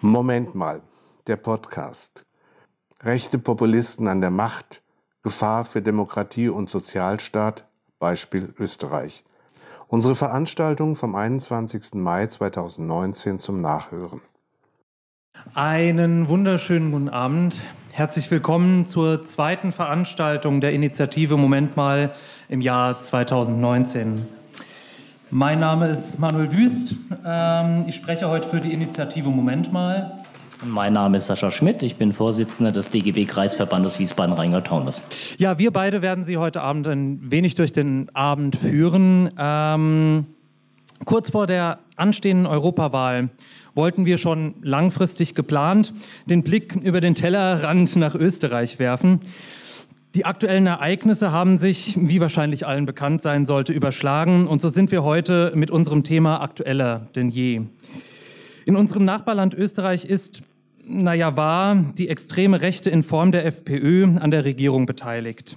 Moment mal, der Podcast. Rechte Populisten an der Macht, Gefahr für Demokratie und Sozialstaat, Beispiel Österreich. Unsere Veranstaltung vom 21. Mai 2019 zum Nachhören. Einen wunderschönen guten Abend. Herzlich willkommen zur zweiten Veranstaltung der Initiative Moment mal im Jahr 2019. Mein Name ist Manuel Wüst. Ähm, ich spreche heute für die Initiative Moment mal. Mein Name ist Sascha Schmidt. Ich bin Vorsitzender des DGB-Kreisverbandes Wiesbaden-Rheingau-Taunus. Ja, wir beide werden Sie heute Abend ein wenig durch den Abend führen. Ähm, kurz vor der anstehenden Europawahl wollten wir schon langfristig geplant den Blick über den Tellerrand nach Österreich werfen. Die aktuellen Ereignisse haben sich, wie wahrscheinlich allen bekannt sein sollte, überschlagen. Und so sind wir heute mit unserem Thema aktueller denn je. In unserem Nachbarland Österreich ist, naja, war die extreme Rechte in Form der FPÖ an der Regierung beteiligt.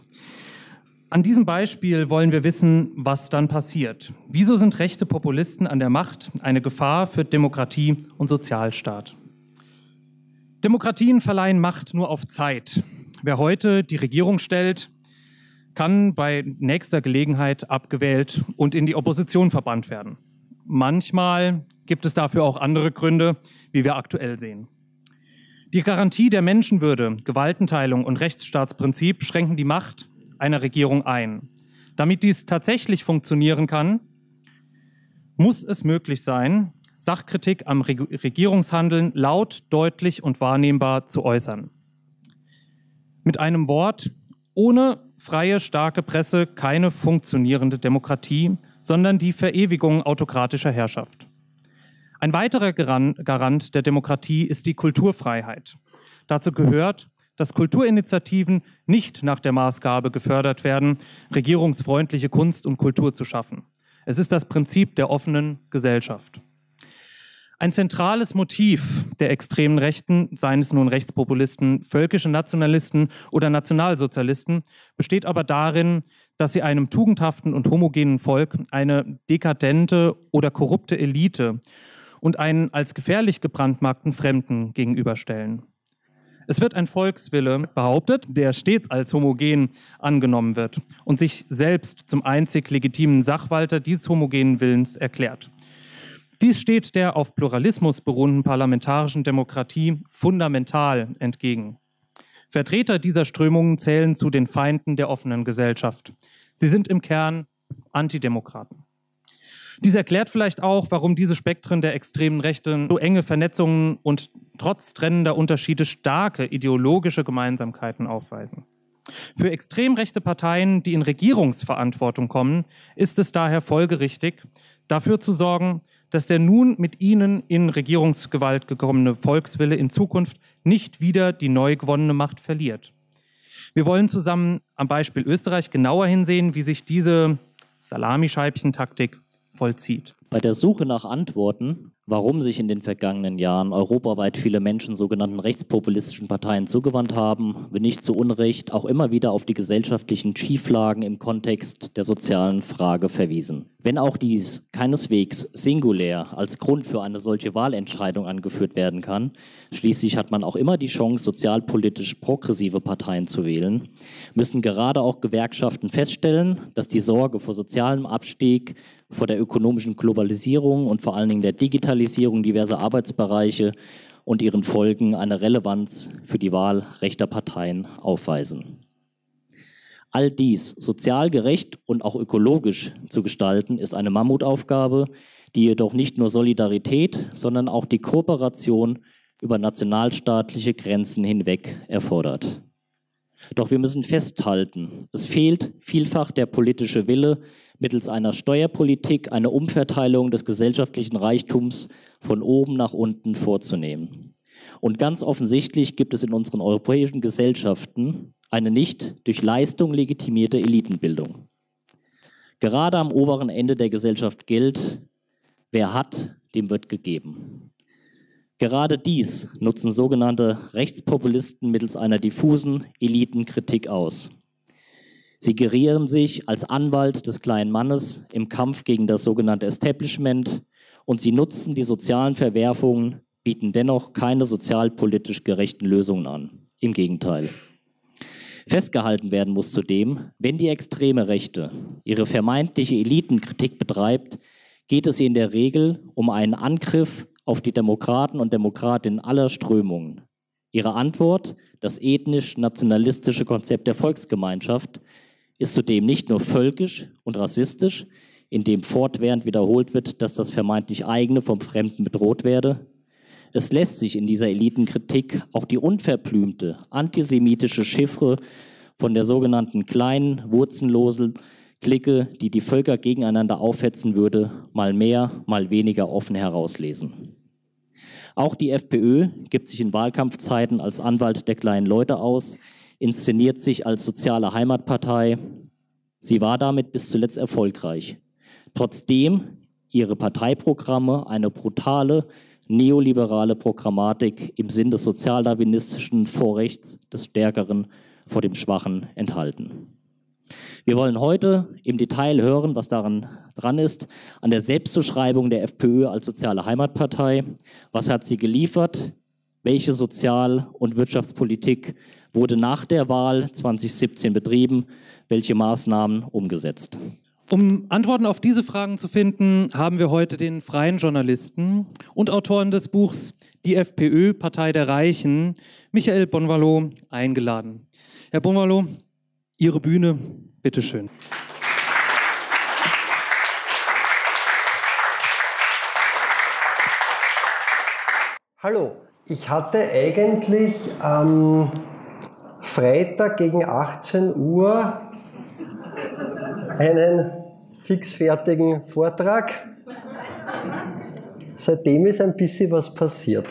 An diesem Beispiel wollen wir wissen, was dann passiert. Wieso sind rechte Populisten an der Macht eine Gefahr für Demokratie und Sozialstaat? Demokratien verleihen Macht nur auf Zeit. Wer heute die Regierung stellt, kann bei nächster Gelegenheit abgewählt und in die Opposition verbannt werden. Manchmal gibt es dafür auch andere Gründe, wie wir aktuell sehen. Die Garantie der Menschenwürde, Gewaltenteilung und Rechtsstaatsprinzip schränken die Macht einer Regierung ein. Damit dies tatsächlich funktionieren kann, muss es möglich sein, Sachkritik am Regierungshandeln laut, deutlich und wahrnehmbar zu äußern. Mit einem Wort, ohne freie, starke Presse keine funktionierende Demokratie, sondern die Verewigung autokratischer Herrschaft. Ein weiterer Garant der Demokratie ist die Kulturfreiheit. Dazu gehört, dass Kulturinitiativen nicht nach der Maßgabe gefördert werden, regierungsfreundliche Kunst und Kultur zu schaffen. Es ist das Prinzip der offenen Gesellschaft. Ein zentrales Motiv der extremen Rechten, seien es nun Rechtspopulisten, völkische Nationalisten oder Nationalsozialisten, besteht aber darin, dass sie einem tugendhaften und homogenen Volk eine dekadente oder korrupte Elite und einen als gefährlich gebrandmarkten Fremden gegenüberstellen. Es wird ein Volkswille behauptet, der stets als homogen angenommen wird und sich selbst zum einzig legitimen Sachwalter dieses homogenen Willens erklärt. Dies steht der auf Pluralismus beruhenden parlamentarischen Demokratie fundamental entgegen. Vertreter dieser Strömungen zählen zu den Feinden der offenen Gesellschaft. Sie sind im Kern Antidemokraten. Dies erklärt vielleicht auch, warum diese Spektren der extremen Rechte so enge Vernetzungen und trotz trennender Unterschiede starke ideologische Gemeinsamkeiten aufweisen. Für extrem rechte Parteien, die in Regierungsverantwortung kommen, ist es daher folgerichtig, dafür zu sorgen, dass der nun mit ihnen in Regierungsgewalt gekommene Volkswille in Zukunft nicht wieder die neu gewonnene Macht verliert. Wir wollen zusammen am Beispiel Österreich genauer hinsehen, wie sich diese Salamischeibchen-Taktik vollzieht. Bei der Suche nach Antworten, warum sich in den vergangenen Jahren europaweit viele Menschen sogenannten rechtspopulistischen Parteien zugewandt haben, wird nicht zu Unrecht auch immer wieder auf die gesellschaftlichen Schieflagen im Kontext der sozialen Frage verwiesen. Wenn auch dies keineswegs singulär als Grund für eine solche Wahlentscheidung angeführt werden kann, schließlich hat man auch immer die Chance, sozialpolitisch progressive Parteien zu wählen, müssen gerade auch Gewerkschaften feststellen, dass die Sorge vor sozialem Abstieg vor der ökonomischen Globalisierung und vor allen Dingen der Digitalisierung diverser Arbeitsbereiche und ihren Folgen eine Relevanz für die Wahl rechter Parteien aufweisen. All dies sozial gerecht und auch ökologisch zu gestalten, ist eine Mammutaufgabe, die jedoch nicht nur Solidarität, sondern auch die Kooperation über nationalstaatliche Grenzen hinweg erfordert. Doch wir müssen festhalten, es fehlt vielfach der politische Wille, mittels einer Steuerpolitik eine Umverteilung des gesellschaftlichen Reichtums von oben nach unten vorzunehmen. Und ganz offensichtlich gibt es in unseren europäischen Gesellschaften eine nicht durch Leistung legitimierte Elitenbildung. Gerade am oberen Ende der Gesellschaft gilt, wer hat, dem wird gegeben. Gerade dies nutzen sogenannte Rechtspopulisten mittels einer diffusen Elitenkritik aus. Sie gerieren sich als Anwalt des kleinen Mannes im Kampf gegen das sogenannte Establishment und sie nutzen die sozialen Verwerfungen bieten dennoch keine sozialpolitisch gerechten Lösungen an. Im Gegenteil. Festgehalten werden muss zudem, wenn die extreme Rechte ihre vermeintliche Elitenkritik betreibt, geht es in der Regel um einen Angriff auf die Demokraten und Demokratinnen aller Strömungen. Ihre Antwort, das ethnisch-nationalistische Konzept der Volksgemeinschaft, ist zudem nicht nur völkisch und rassistisch, indem fortwährend wiederholt wird, dass das vermeintlich eigene vom Fremden bedroht werde. Es lässt sich in dieser Elitenkritik auch die unverblümte antisemitische Chiffre von der sogenannten kleinen, wurzellosen Clique, die die Völker gegeneinander aufhetzen würde, mal mehr, mal weniger offen herauslesen. Auch die FPÖ gibt sich in Wahlkampfzeiten als Anwalt der kleinen Leute aus, inszeniert sich als soziale Heimatpartei. Sie war damit bis zuletzt erfolgreich. Trotzdem ihre Parteiprogramme eine brutale neoliberale Programmatik im Sinn des sozialdarwinistischen Vorrechts des Stärkeren vor dem Schwachen enthalten. Wir wollen heute im Detail hören, was daran dran ist, an der Selbstzuschreibung der FPÖ als soziale Heimatpartei. Was hat sie geliefert? Welche Sozial- und Wirtschaftspolitik wurde nach der Wahl 2017 betrieben? Welche Maßnahmen umgesetzt? Um Antworten auf diese Fragen zu finden, haben wir heute den freien Journalisten und Autoren des Buchs Die FPÖ, Partei der Reichen, Michael Bonvalo, eingeladen. Herr Bonvalo, Ihre Bühne, bitteschön. Hallo, ich hatte eigentlich am Freitag gegen 18 Uhr einen fixfertigen Vortrag. Seitdem ist ein bisschen was passiert.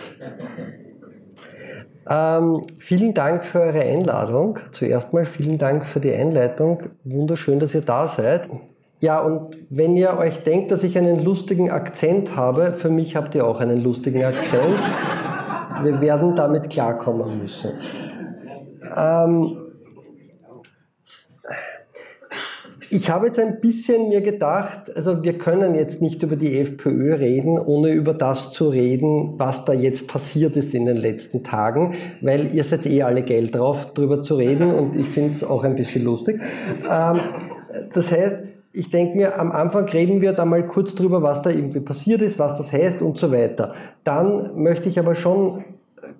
Ähm, vielen Dank für eure Einladung. Zuerst mal vielen Dank für die Einleitung. Wunderschön, dass ihr da seid. Ja, und wenn ihr euch denkt, dass ich einen lustigen Akzent habe, für mich habt ihr auch einen lustigen Akzent. Wir werden damit klarkommen müssen. Ähm, Ich habe jetzt ein bisschen mir gedacht, also wir können jetzt nicht über die FPÖ reden, ohne über das zu reden, was da jetzt passiert ist in den letzten Tagen, weil ihr seid eh alle Geld drauf, darüber zu reden und ich finde es auch ein bisschen lustig. Ähm, das heißt, ich denke mir, am Anfang reden wir da mal kurz drüber, was da irgendwie passiert ist, was das heißt und so weiter. Dann möchte ich aber schon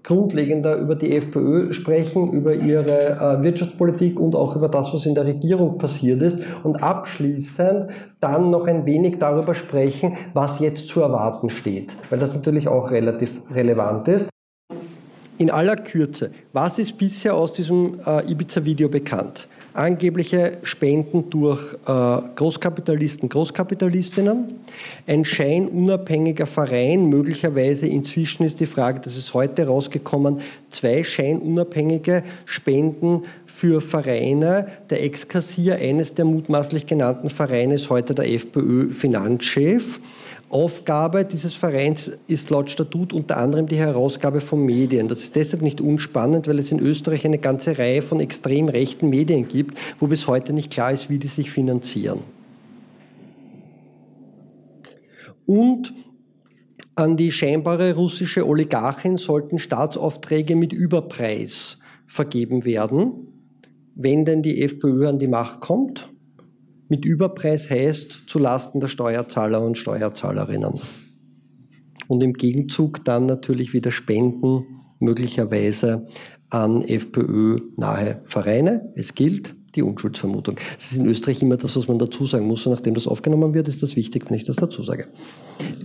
grundlegender über die FPÖ sprechen, über ihre äh, Wirtschaftspolitik und auch über das, was in der Regierung passiert ist. Und abschließend dann noch ein wenig darüber sprechen, was jetzt zu erwarten steht, weil das natürlich auch relativ relevant ist. In aller Kürze, was ist bisher aus diesem äh, Ibiza-Video bekannt? Angebliche Spenden durch äh, Großkapitalisten, Großkapitalistinnen, ein scheinunabhängiger Verein, möglicherweise inzwischen ist die Frage, das ist heute rausgekommen, zwei scheinunabhängige Spenden für Vereine. Der Ex-Kassier eines der mutmaßlich genannten Vereine ist heute der FPÖ-Finanzchef. Aufgabe dieses Vereins ist laut Statut unter anderem die Herausgabe von Medien. Das ist deshalb nicht unspannend, weil es in Österreich eine ganze Reihe von extrem rechten Medien gibt, wo bis heute nicht klar ist, wie die sich finanzieren. Und an die scheinbare russische Oligarchin sollten Staatsaufträge mit Überpreis vergeben werden, wenn denn die FPÖ an die Macht kommt mit Überpreis heißt zu Lasten der Steuerzahler und Steuerzahlerinnen. Und im Gegenzug dann natürlich wieder Spenden möglicherweise an FPÖ-nahe Vereine. Es gilt die Unschuldsvermutung. Das ist in Österreich immer das, was man dazu sagen muss. Und nachdem das aufgenommen wird, ist das wichtig, wenn ich das dazu sage.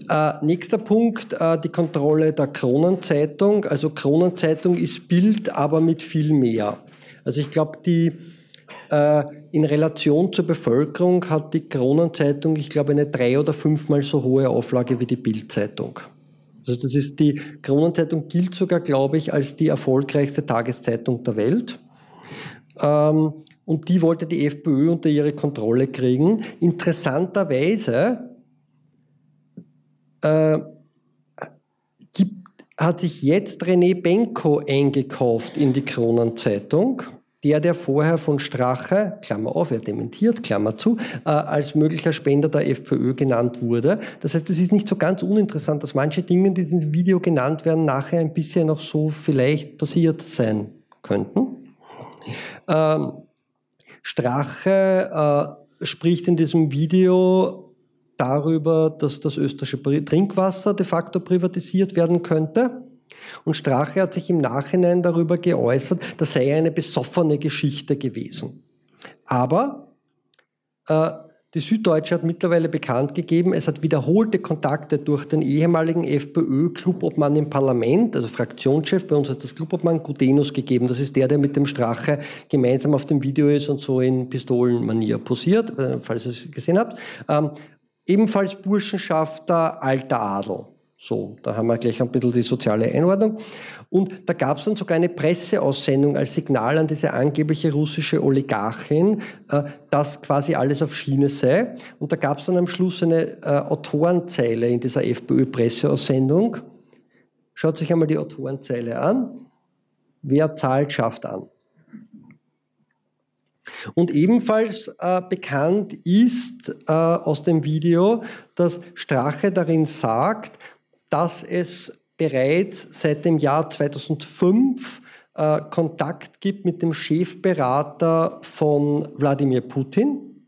Äh, nächster Punkt, äh, die Kontrolle der Kronenzeitung. Also Kronenzeitung ist Bild, aber mit viel mehr. Also ich glaube, die äh, in Relation zur Bevölkerung hat die Kronenzeitung, ich glaube, eine drei- oder fünfmal so hohe Auflage wie die Bildzeitung. Also das ist die Kronenzeitung gilt sogar, glaube ich, als die erfolgreichste Tageszeitung der Welt. Ähm, und die wollte die FPÖ unter ihre Kontrolle kriegen. Interessanterweise äh, gibt, hat sich jetzt René Benko eingekauft in die Kronenzeitung der, der vorher von Strache, Klammer auf, er dementiert, Klammer zu, äh, als möglicher Spender der FPÖ genannt wurde. Das heißt, es ist nicht so ganz uninteressant, dass manche Dinge, die in diesem Video genannt werden, nachher ein bisschen noch so vielleicht passiert sein könnten. Ähm, Strache äh, spricht in diesem Video darüber, dass das österreichische Trinkwasser de facto privatisiert werden könnte. Und Strache hat sich im Nachhinein darüber geäußert, das sei eine besoffene Geschichte gewesen. Aber äh, die Süddeutsche hat mittlerweile bekannt gegeben, es hat wiederholte Kontakte durch den ehemaligen FPÖ-Clubobmann im Parlament, also Fraktionschef, bei uns heißt das Clubobmann Gudenus gegeben. Das ist der, der mit dem Strache gemeinsam auf dem Video ist und so in Pistolenmanier posiert, falls ihr es gesehen habt. Ähm, ebenfalls Burschenschafter, alter Adel. So, da haben wir gleich ein bisschen die soziale Einordnung. Und da gab es dann sogar eine Presseaussendung als Signal an diese angebliche russische Oligarchin, äh, dass quasi alles auf Schiene sei. Und da gab es dann am Schluss eine äh, Autorenzeile in dieser FPÖ-Presseaussendung. Schaut sich einmal die Autorenzeile an. Wer zahlt, schafft an. Und ebenfalls äh, bekannt ist äh, aus dem Video, dass Strache darin sagt, dass es bereits seit dem Jahr 2005 äh, Kontakt gibt mit dem Chefberater von Wladimir Putin.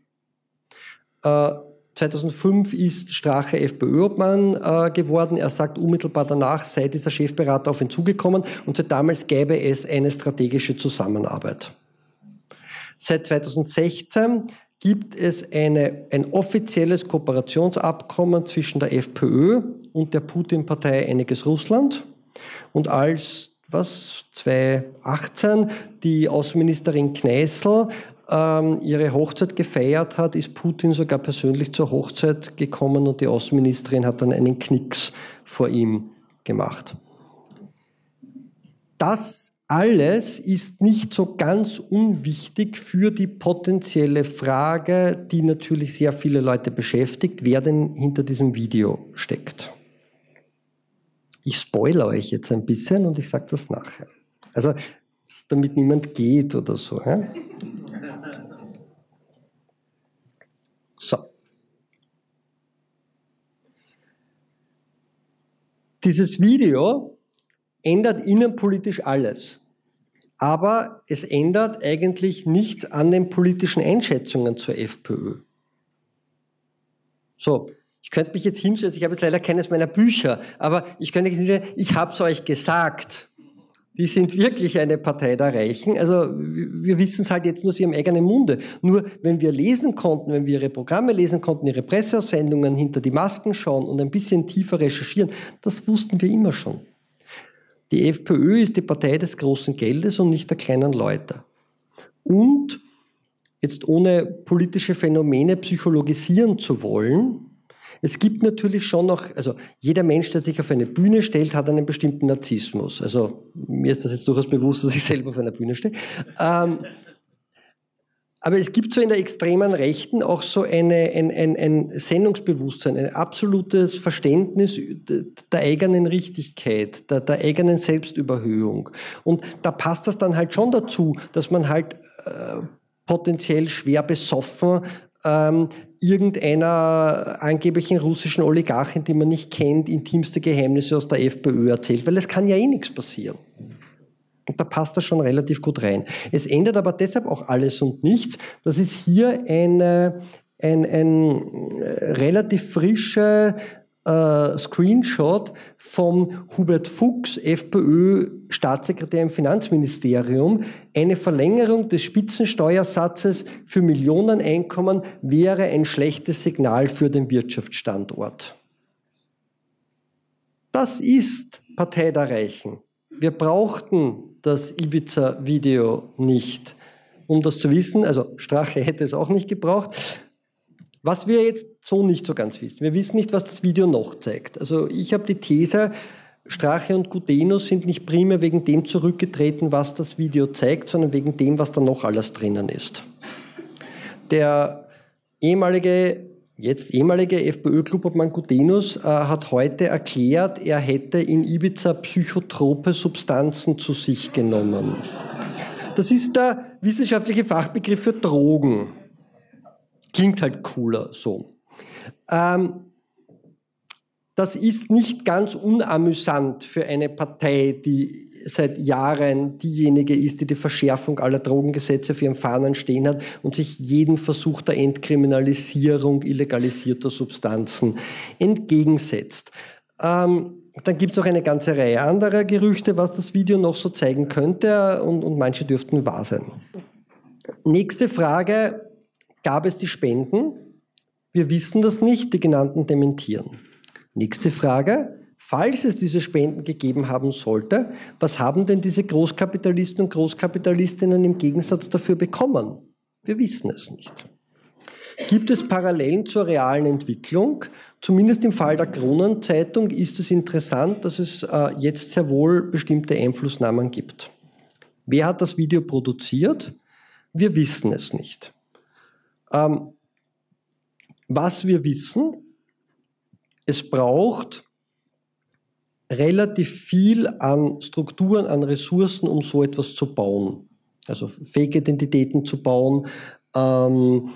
Äh, 2005 ist Strache FPÖ-Obmann äh, geworden. Er sagt unmittelbar danach sei dieser Chefberater auf ihn zugekommen und seit damals gäbe es eine strategische Zusammenarbeit. Seit 2016 gibt es eine, ein offizielles Kooperationsabkommen zwischen der FPÖ und der Putin-Partei Einiges Russland. Und als was 2018 die Außenministerin Kneißl ähm, ihre Hochzeit gefeiert hat, ist Putin sogar persönlich zur Hochzeit gekommen und die Außenministerin hat dann einen Knicks vor ihm gemacht. Das alles ist nicht so ganz unwichtig für die potenzielle Frage, die natürlich sehr viele Leute beschäftigt, wer denn hinter diesem Video steckt. Ich spoilere euch jetzt ein bisschen und ich sage das nachher. Also, damit niemand geht oder so. Ja? So. Dieses Video ändert innenpolitisch alles. Aber es ändert eigentlich nichts an den politischen Einschätzungen zur FPÖ. So, ich könnte mich jetzt hinstellen, ich habe jetzt leider keines meiner Bücher, aber ich könnte jetzt hinstellen, ich habe es euch gesagt. Die sind wirklich eine Partei der Reichen. Also wir wissen es halt jetzt nur aus ihrem eigenen Munde. Nur wenn wir lesen konnten, wenn wir ihre Programme lesen konnten, ihre Presseaussendungen hinter die Masken schauen und ein bisschen tiefer recherchieren, das wussten wir immer schon. Die FPÖ ist die Partei des großen Geldes und nicht der kleinen Leute. Und jetzt ohne politische Phänomene psychologisieren zu wollen, es gibt natürlich schon noch, also jeder Mensch, der sich auf eine Bühne stellt, hat einen bestimmten Narzissmus. Also mir ist das jetzt durchaus bewusst, dass ich selber auf einer Bühne stehe. Ähm, aber es gibt so in der extremen Rechten auch so eine, ein, ein, ein Sendungsbewusstsein, ein absolutes Verständnis der eigenen Richtigkeit, der, der eigenen Selbstüberhöhung. Und da passt das dann halt schon dazu, dass man halt äh, potenziell schwer besoffen ähm, irgendeiner angeblichen russischen Oligarchin, die man nicht kennt, intimste Geheimnisse aus der FPÖ erzählt, weil es kann ja eh nichts passieren. Und da passt das schon relativ gut rein. Es ändert aber deshalb auch alles und nichts. Das ist hier eine, ein, ein äh, relativ frischer äh, Screenshot vom Hubert Fuchs, FPÖ-Staatssekretär im Finanzministerium. Eine Verlängerung des Spitzensteuersatzes für Millioneneinkommen wäre ein schlechtes Signal für den Wirtschaftsstandort. Das ist Partei der Reichen. Wir brauchten das Ibiza-Video nicht, um das zu wissen. Also Strache hätte es auch nicht gebraucht. Was wir jetzt so nicht so ganz wissen. Wir wissen nicht, was das Video noch zeigt. Also ich habe die These, Strache und Gudenus sind nicht primär wegen dem zurückgetreten, was das Video zeigt, sondern wegen dem, was da noch alles drinnen ist. Der ehemalige Jetzt ehemalige FPÖ-Clubobmann Gudenus äh, hat heute erklärt, er hätte in Ibiza psychotrope Substanzen zu sich genommen. Das ist der wissenschaftliche Fachbegriff für Drogen. Klingt halt cooler so. Ähm, das ist nicht ganz unamüsant für eine Partei, die seit Jahren diejenige ist, die die Verschärfung aller Drogengesetze auf ihren Fahnen stehen hat und sich jeden Versuch der Entkriminalisierung illegalisierter Substanzen entgegensetzt. Ähm, dann gibt es auch eine ganze Reihe anderer Gerüchte, was das Video noch so zeigen könnte und, und manche dürften wahr sein. Nächste Frage, gab es die Spenden? Wir wissen das nicht, die genannten dementieren. Nächste Frage, falls es diese Spenden gegeben haben sollte, was haben denn diese Großkapitalisten und Großkapitalistinnen im Gegensatz dafür bekommen? Wir wissen es nicht. Gibt es Parallelen zur realen Entwicklung? Zumindest im Fall der Kronenzeitung ist es interessant, dass es äh, jetzt sehr wohl bestimmte Einflussnahmen gibt. Wer hat das Video produziert? Wir wissen es nicht. Ähm, was wir wissen, es braucht relativ viel an Strukturen, an Ressourcen, um so etwas zu bauen. Also Fake-Identitäten zu bauen, ähm,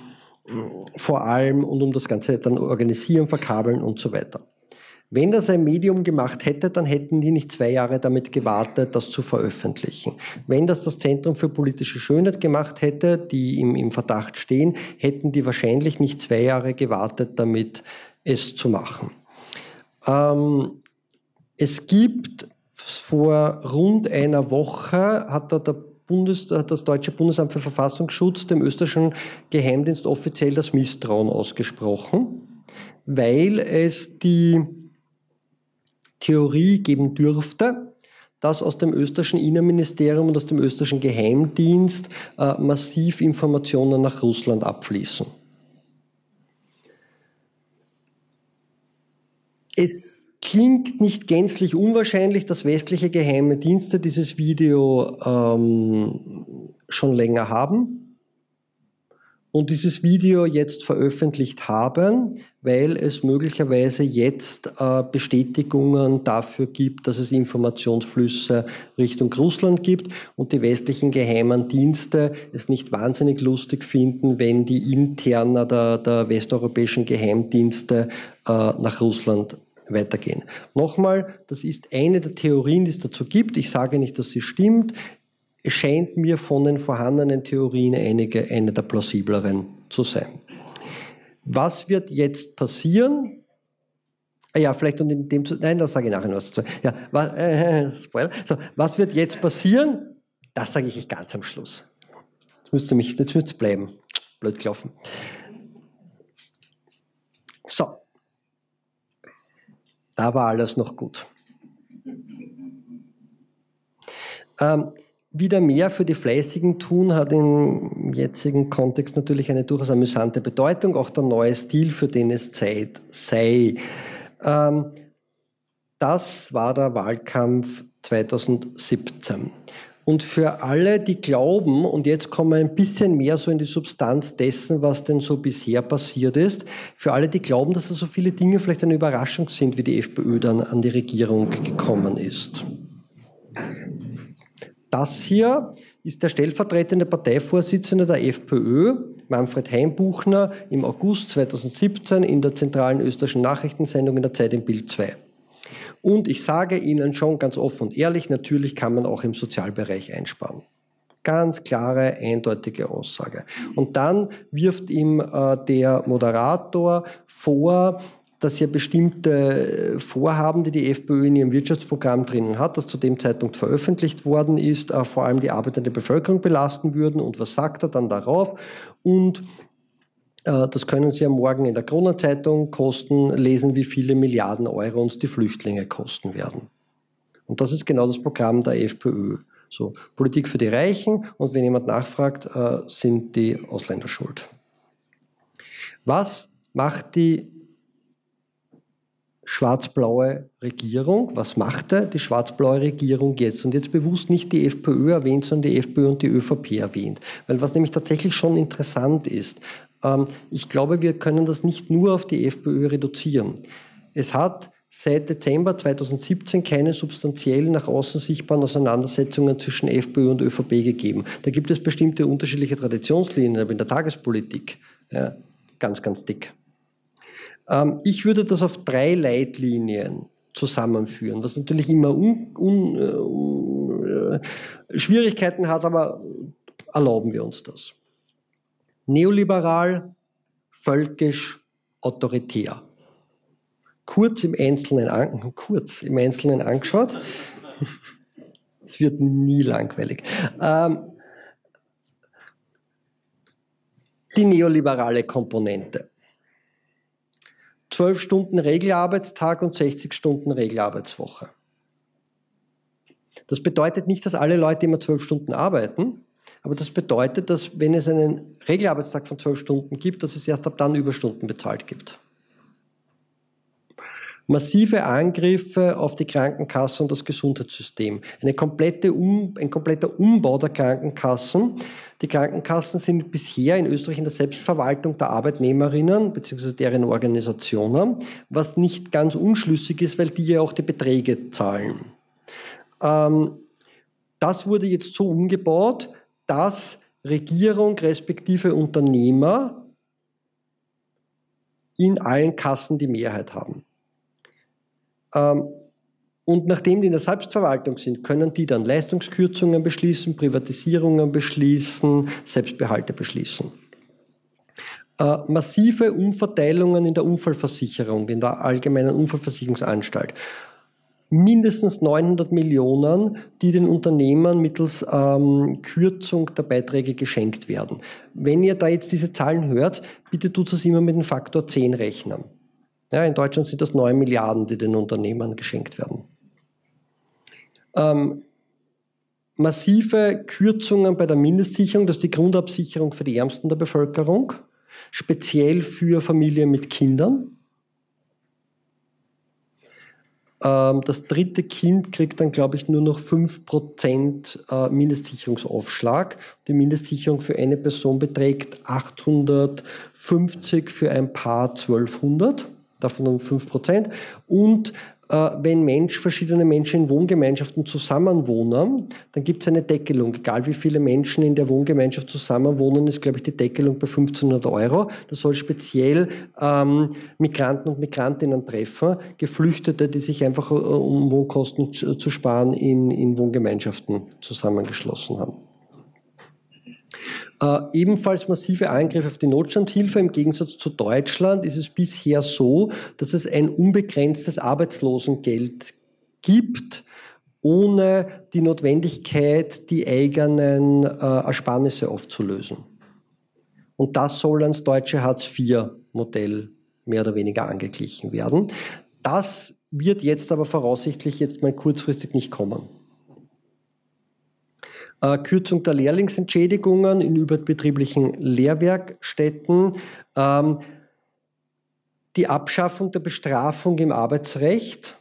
vor allem und um das Ganze dann organisieren, verkabeln und so weiter. Wenn das ein Medium gemacht hätte, dann hätten die nicht zwei Jahre damit gewartet, das zu veröffentlichen. Wenn das das Zentrum für politische Schönheit gemacht hätte, die im, im Verdacht stehen, hätten die wahrscheinlich nicht zwei Jahre gewartet, damit es zu machen. Ähm, es gibt vor rund einer Woche, hat da der Bundes, das Deutsche Bundesamt für Verfassungsschutz dem österreichischen Geheimdienst offiziell das Misstrauen ausgesprochen, weil es die Theorie geben dürfte, dass aus dem österreichischen Innenministerium und aus dem österreichischen Geheimdienst äh, massiv Informationen nach Russland abfließen. Es Klingt nicht gänzlich unwahrscheinlich, dass westliche geheime Dienste dieses Video ähm, schon länger haben und dieses Video jetzt veröffentlicht haben, weil es möglicherweise jetzt äh, Bestätigungen dafür gibt, dass es Informationsflüsse Richtung Russland gibt und die westlichen geheimen Dienste es nicht wahnsinnig lustig finden, wenn die Interna der, der westeuropäischen Geheimdienste äh, nach Russland weitergehen. Nochmal, das ist eine der Theorien, die es dazu gibt. Ich sage nicht, dass sie stimmt. Es scheint mir von den vorhandenen Theorien einige, eine der plausibleren zu sein. Was wird jetzt passieren? Ah ja, vielleicht und in dem, nein, das sage ich nachher noch was dazu. Ja, was, äh, Spoiler. So, was wird jetzt passieren? Das sage ich ganz am Schluss. Jetzt müsst ihr mich, jetzt müsst ihr bleiben. Blöd gelaufen. So, da war alles noch gut. Ähm, wieder mehr für die Fleißigen tun hat im jetzigen Kontext natürlich eine durchaus amüsante Bedeutung, auch der neue Stil, für den es Zeit sei. Ähm, das war der Wahlkampf 2017. Und für alle, die glauben, und jetzt kommen wir ein bisschen mehr so in die Substanz dessen, was denn so bisher passiert ist, für alle, die glauben, dass da so viele Dinge vielleicht eine Überraschung sind, wie die FPÖ dann an die Regierung gekommen ist. Das hier ist der stellvertretende Parteivorsitzende der FPÖ, Manfred Heimbuchner, im August 2017 in der zentralen österreichischen Nachrichtensendung in der Zeit im Bild 2. Und ich sage Ihnen schon ganz offen und ehrlich, natürlich kann man auch im Sozialbereich einsparen. Ganz klare, eindeutige Aussage. Und dann wirft ihm äh, der Moderator vor, dass ja bestimmte Vorhaben, die die FPÖ in ihrem Wirtschaftsprogramm drinnen hat, das zu dem Zeitpunkt veröffentlicht worden ist, äh, vor allem die arbeitende Bevölkerung belasten würden. Und was sagt er dann darauf? Und äh, das können Sie ja morgen in der Kronenzeitung kosten, lesen, wie viele Milliarden Euro uns die Flüchtlinge kosten werden. Und das ist genau das Programm der FPÖ. So, Politik für die Reichen und wenn jemand nachfragt, äh, sind die Ausländer schuld. Was macht die schwarz-blaue Regierung? Was machte die schwarz-blaue Regierung jetzt? Und jetzt bewusst nicht die FPÖ erwähnt, sondern die FPÖ und die ÖVP erwähnt. Weil was nämlich tatsächlich schon interessant ist, ähm, ich glaube, wir können das nicht nur auf die FPÖ reduzieren. Es hat seit Dezember 2017 keine substanziellen nach außen sichtbaren Auseinandersetzungen zwischen FPÖ und ÖVP gegeben. Da gibt es bestimmte unterschiedliche Traditionslinien, aber in der Tagespolitik ja, ganz, ganz dick. Ähm, ich würde das auf drei Leitlinien zusammenführen, was natürlich immer un, un, un, äh, Schwierigkeiten hat, aber erlauben wir uns das. Neoliberal, völkisch, autoritär. Kurz im Einzelnen, an, kurz im Einzelnen angeschaut. Es wird nie langweilig. Ähm, die neoliberale Komponente. 12 Stunden Regelarbeitstag und 60 Stunden Regelarbeitswoche. Das bedeutet nicht, dass alle Leute immer 12 Stunden arbeiten, aber das bedeutet, dass wenn es einen Regelarbeitstag von 12 Stunden gibt, dass es erst ab dann Überstunden bezahlt gibt. Massive Angriffe auf die Krankenkasse und das Gesundheitssystem. Komplette um, ein kompletter Umbau der Krankenkassen. Die Krankenkassen sind bisher in Österreich in der Selbstverwaltung der Arbeitnehmerinnen bzw. deren Organisationen, was nicht ganz unschlüssig ist, weil die ja auch die Beträge zahlen. Ähm, das wurde jetzt so umgebaut, dass Regierung respektive Unternehmer in allen Kassen die Mehrheit haben. Ähm, und nachdem die in der Selbstverwaltung sind, können die dann Leistungskürzungen beschließen, Privatisierungen beschließen, Selbstbehalte beschließen. Äh, massive Umverteilungen in der Unfallversicherung, in der allgemeinen Unfallversicherungsanstalt mindestens 900 Millionen, die den Unternehmern mittels ähm, Kürzung der Beiträge geschenkt werden. Wenn ihr da jetzt diese Zahlen hört, bitte tut es immer mit dem Faktor 10 rechnen. Ja, in Deutschland sind das 9 Milliarden, die den Unternehmern geschenkt werden. Ähm, massive Kürzungen bei der Mindestsicherung, das ist die Grundabsicherung für die Ärmsten der Bevölkerung, speziell für Familien mit Kindern. Ähm, das dritte Kind kriegt dann, glaube ich, nur noch 5% äh, Mindestsicherungsaufschlag. Die Mindestsicherung für eine Person beträgt 850, für ein Paar 1200, davon um 5%. Und wenn Mensch, verschiedene Menschen in Wohngemeinschaften zusammenwohnen, dann gibt es eine Deckelung. Egal wie viele Menschen in der Wohngemeinschaft zusammenwohnen, ist, glaube ich, die Deckelung bei 1500 Euro. Das soll speziell ähm, Migranten und Migrantinnen treffen, Geflüchtete, die sich einfach, äh, um Wohnkosten zu sparen, in, in Wohngemeinschaften zusammengeschlossen haben. Äh, ebenfalls massive Angriffe auf die Notstandshilfe. Im Gegensatz zu Deutschland ist es bisher so, dass es ein unbegrenztes Arbeitslosengeld gibt, ohne die Notwendigkeit, die eigenen äh, Ersparnisse aufzulösen. Und das soll ans deutsche Hartz-IV-Modell mehr oder weniger angeglichen werden. Das wird jetzt aber voraussichtlich jetzt mal kurzfristig nicht kommen. Äh, Kürzung der Lehrlingsentschädigungen in überbetrieblichen Lehrwerkstätten, ähm, die Abschaffung der Bestrafung im Arbeitsrecht,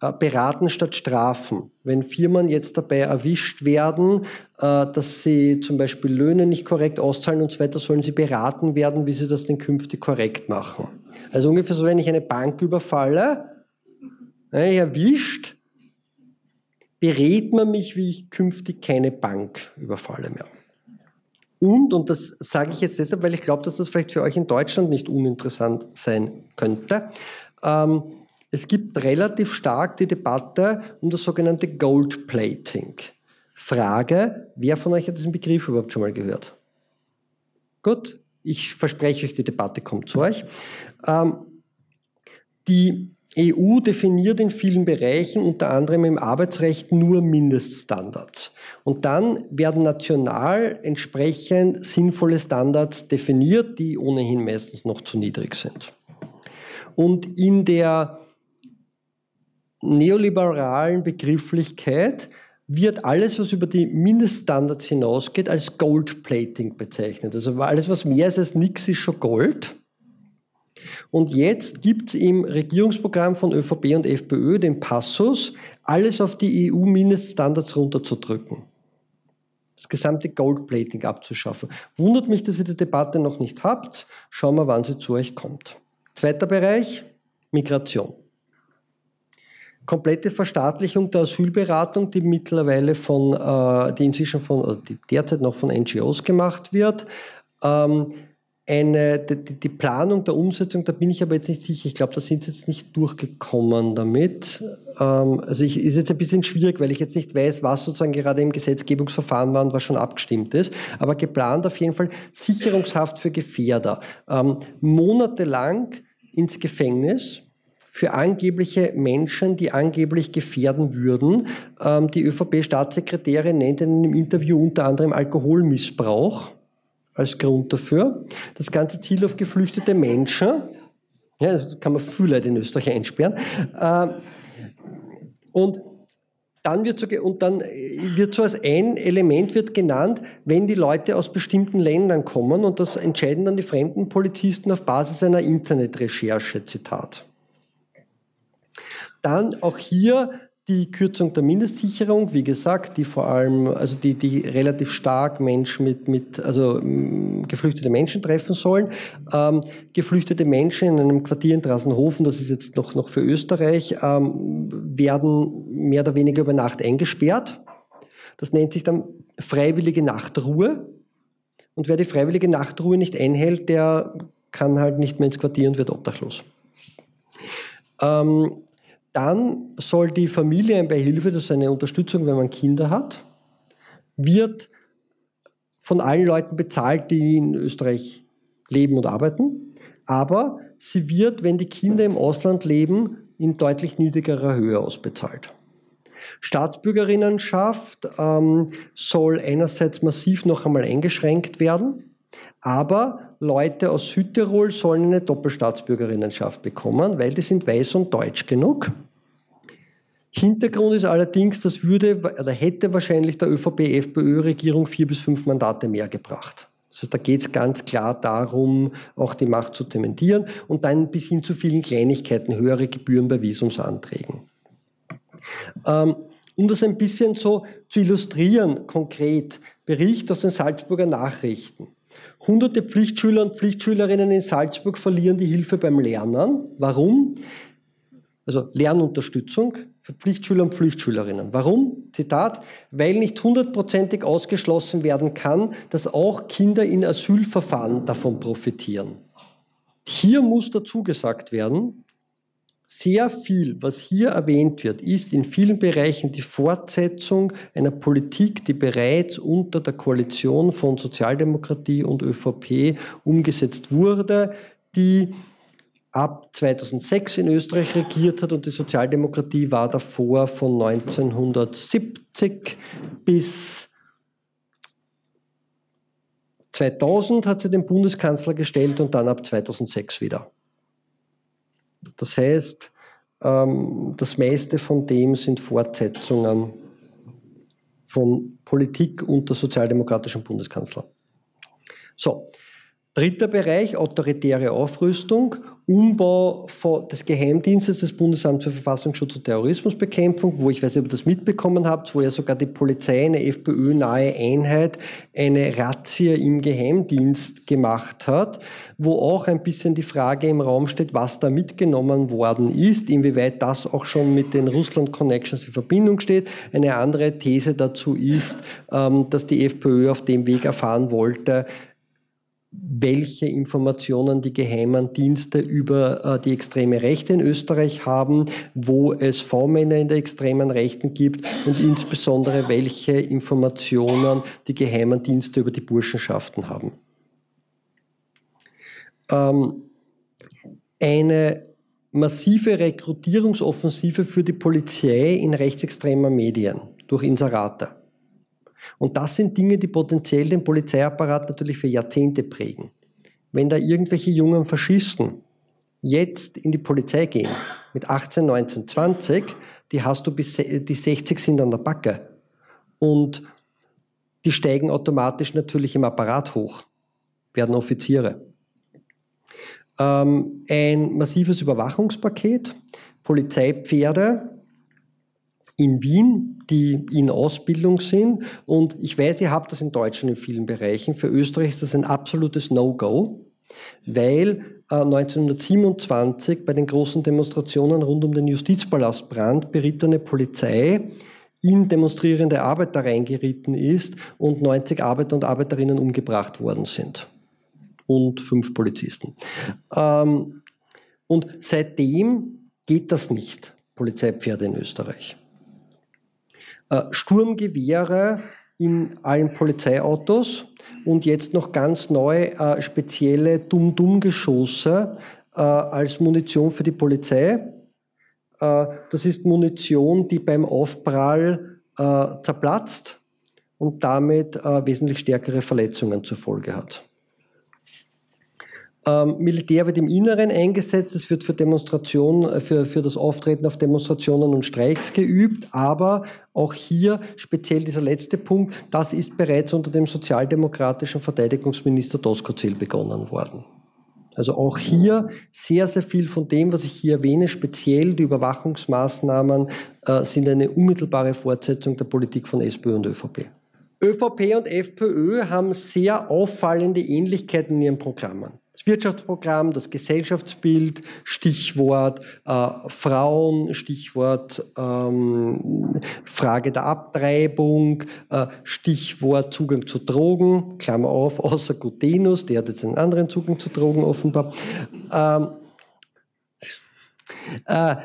äh, beraten statt strafen. Wenn Firmen jetzt dabei erwischt werden, äh, dass sie zum Beispiel Löhne nicht korrekt auszahlen und so weiter, sollen sie beraten werden, wie sie das denn künftig korrekt machen. Also ungefähr so, wenn ich eine Bank überfalle, ich erwischt, berät man mich, wie ich künftig keine Bank überfalle mehr. Und, und das sage ich jetzt deshalb, weil ich glaube, dass das vielleicht für euch in Deutschland nicht uninteressant sein könnte. Ähm, es gibt relativ stark die Debatte um das sogenannte Gold Plating. Frage, wer von euch hat diesen Begriff überhaupt schon mal gehört? Gut, ich verspreche euch, die Debatte kommt zu euch. Ähm, die EU definiert in vielen Bereichen, unter anderem im Arbeitsrecht, nur Mindeststandards. Und dann werden national entsprechend sinnvolle Standards definiert, die ohnehin meistens noch zu niedrig sind. Und in der neoliberalen Begrifflichkeit wird alles, was über die Mindeststandards hinausgeht, als Goldplating bezeichnet. Also alles, was mehr ist als nichts, ist schon Gold. Und jetzt gibt es im Regierungsprogramm von ÖVP und FPÖ den Passus, alles auf die EU-Mindeststandards runterzudrücken. Das gesamte Goldplating abzuschaffen. Wundert mich, dass ihr die Debatte noch nicht habt. Schauen wir, wann sie zu euch kommt. Zweiter Bereich, Migration. komplette Verstaatlichung der Asylberatung, die mittlerweile von, äh, die inzwischen von, die derzeit noch von NGOs gemacht wird. Ähm, eine, die, die, Planung der Umsetzung, da bin ich aber jetzt nicht sicher. Ich glaube, da sind sie jetzt nicht durchgekommen damit. Ähm, also ich, ist jetzt ein bisschen schwierig, weil ich jetzt nicht weiß, was sozusagen gerade im Gesetzgebungsverfahren war und was schon abgestimmt ist. Aber geplant auf jeden Fall Sicherungshaft für Gefährder. Ähm, monatelang ins Gefängnis für angebliche Menschen, die angeblich gefährden würden. Ähm, die ÖVP-Staatssekretärin nennt in einem Interview unter anderem Alkoholmissbrauch als Grund dafür. Das ganze Ziel auf geflüchtete Menschen. Ja, das kann man viele Leute in Österreich einsperren. Ähm, und dann wird so, und dann wird so als ein Element wird genannt, wenn die Leute aus bestimmten Ländern kommen und das entscheiden dann die fremden Polizisten auf Basis einer Internetrecherche, Zitat. Dann auch hier die Kürzung der Mindestsicherung, wie gesagt, die vor allem, also die, die relativ stark Menschen mit, mit also mm, geflüchtete Menschen treffen sollen. Ähm, geflüchtete Menschen in einem Quartier in Drassenhofen, das ist jetzt noch, noch für Österreich, ähm, werden mehr oder weniger über Nacht eingesperrt. Das nennt sich dann freiwillige Nachtruhe. Und wer die freiwillige Nachtruhe nicht einhält, der kann halt nicht mehr ins Quartier und wird obdachlos. Ähm, dann soll die Familienbeihilfe, das ist eine Unterstützung, wenn man Kinder hat, wird von allen Leuten bezahlt, die in Österreich leben und arbeiten. Aber sie wird, wenn die Kinder im Ausland leben, in deutlich niedrigerer Höhe ausbezahlt. Staatsbürgerinnenschaft ähm, soll einerseits massiv noch einmal eingeschränkt werden, aber Leute aus Südtirol sollen eine Doppelstaatsbürgerinnenschaft bekommen, weil die sind weiß und deutsch genug. Hintergrund ist allerdings, das würde oder hätte wahrscheinlich der ÖVP-FPÖ-Regierung vier bis fünf Mandate mehr gebracht. Also da geht es ganz klar darum, auch die Macht zu zementieren und dann bis hin zu vielen Kleinigkeiten, höhere Gebühren bei Visumsanträgen. Ähm, um das ein bisschen so zu illustrieren, konkret, Bericht aus den Salzburger Nachrichten. Hunderte Pflichtschüler und Pflichtschülerinnen in Salzburg verlieren die Hilfe beim Lernen. Warum? Also Lernunterstützung für Pflichtschüler und Pflichtschülerinnen. Warum? Zitat, weil nicht hundertprozentig ausgeschlossen werden kann, dass auch Kinder in Asylverfahren davon profitieren. Hier muss dazu gesagt werden, sehr viel, was hier erwähnt wird, ist in vielen Bereichen die Fortsetzung einer Politik, die bereits unter der Koalition von Sozialdemokratie und ÖVP umgesetzt wurde, die ab 2006 in Österreich regiert hat und die Sozialdemokratie war davor von 1970 bis 2000 hat sie den Bundeskanzler gestellt und dann ab 2006 wieder. Das heißt, ähm, das meiste von dem sind Fortsetzungen von Politik unter sozialdemokratischen Bundeskanzler. So, dritter Bereich, autoritäre Aufrüstung Umbau des Geheimdienstes des Bundesamts für Verfassungsschutz und Terrorismusbekämpfung, wo ich weiß nicht, ob ihr das mitbekommen habt, wo ja sogar die Polizei, eine FPÖ-nahe Einheit, eine Razzia im Geheimdienst gemacht hat, wo auch ein bisschen die Frage im Raum steht, was da mitgenommen worden ist, inwieweit das auch schon mit den Russland-Connections in Verbindung steht. Eine andere These dazu ist, ähm, dass die FPÖ auf dem Weg erfahren wollte, welche Informationen die geheimen Dienste über äh, die extreme Rechte in Österreich haben, wo es V-Männer in der extremen Rechten gibt und insbesondere welche Informationen die geheimen Dienste über die Burschenschaften haben. Ähm, eine massive Rekrutierungsoffensive für die Polizei in rechtsextremer Medien durch Inserate. Und das sind Dinge, die potenziell den Polizeiapparat natürlich für Jahrzehnte prägen. Wenn da irgendwelche jungen Faschisten jetzt in die Polizei gehen, mit 18, 19, 20, die hast du bis die 60 sind an der Backe. Und die steigen automatisch natürlich im Apparat hoch, werden Offiziere. Ähm, ein massives Überwachungspaket, Polizeipferde, in Wien, die in Ausbildung sind. Und ich weiß, ihr habt das in Deutschland in vielen Bereichen. Für Österreich ist das ein absolutes No-Go, weil 1927 bei den großen Demonstrationen rund um den Justizpalast Brand berittene Polizei in demonstrierende Arbeiter reingeritten ist und 90 Arbeiter und Arbeiterinnen umgebracht worden sind. Und fünf Polizisten. Ähm, und seitdem geht das nicht, Polizeipferde in Österreich. Äh, Sturmgewehre in allen Polizeiautos und jetzt noch ganz neu äh, spezielle Dum-Dum-Geschosse äh, als Munition für die Polizei. Das ist Munition, die beim Aufprall zerplatzt und damit wesentlich stärkere Verletzungen zur Folge hat. Ähm, Militär wird im Inneren eingesetzt, es wird für Demonstrationen, für, für das Auftreten auf Demonstrationen und Streiks geübt, aber auch hier speziell dieser letzte Punkt, das ist bereits unter dem sozialdemokratischen Verteidigungsminister Doskozil begonnen worden. Also auch hier sehr, sehr viel von dem, was ich hier erwähne, speziell die Überwachungsmaßnahmen, äh, sind eine unmittelbare Fortsetzung der Politik von SPÖ und ÖVP. ÖVP und FPÖ haben sehr auffallende Ähnlichkeiten in ihren Programmen. Wirtschaftsprogramm, das Gesellschaftsbild, Stichwort äh, Frauen, Stichwort ähm, Frage der Abtreibung, äh, Stichwort Zugang zu Drogen, Klammer auf, außer Gutenus, der hat jetzt einen anderen Zugang zu Drogen offenbar. Ähm, äh,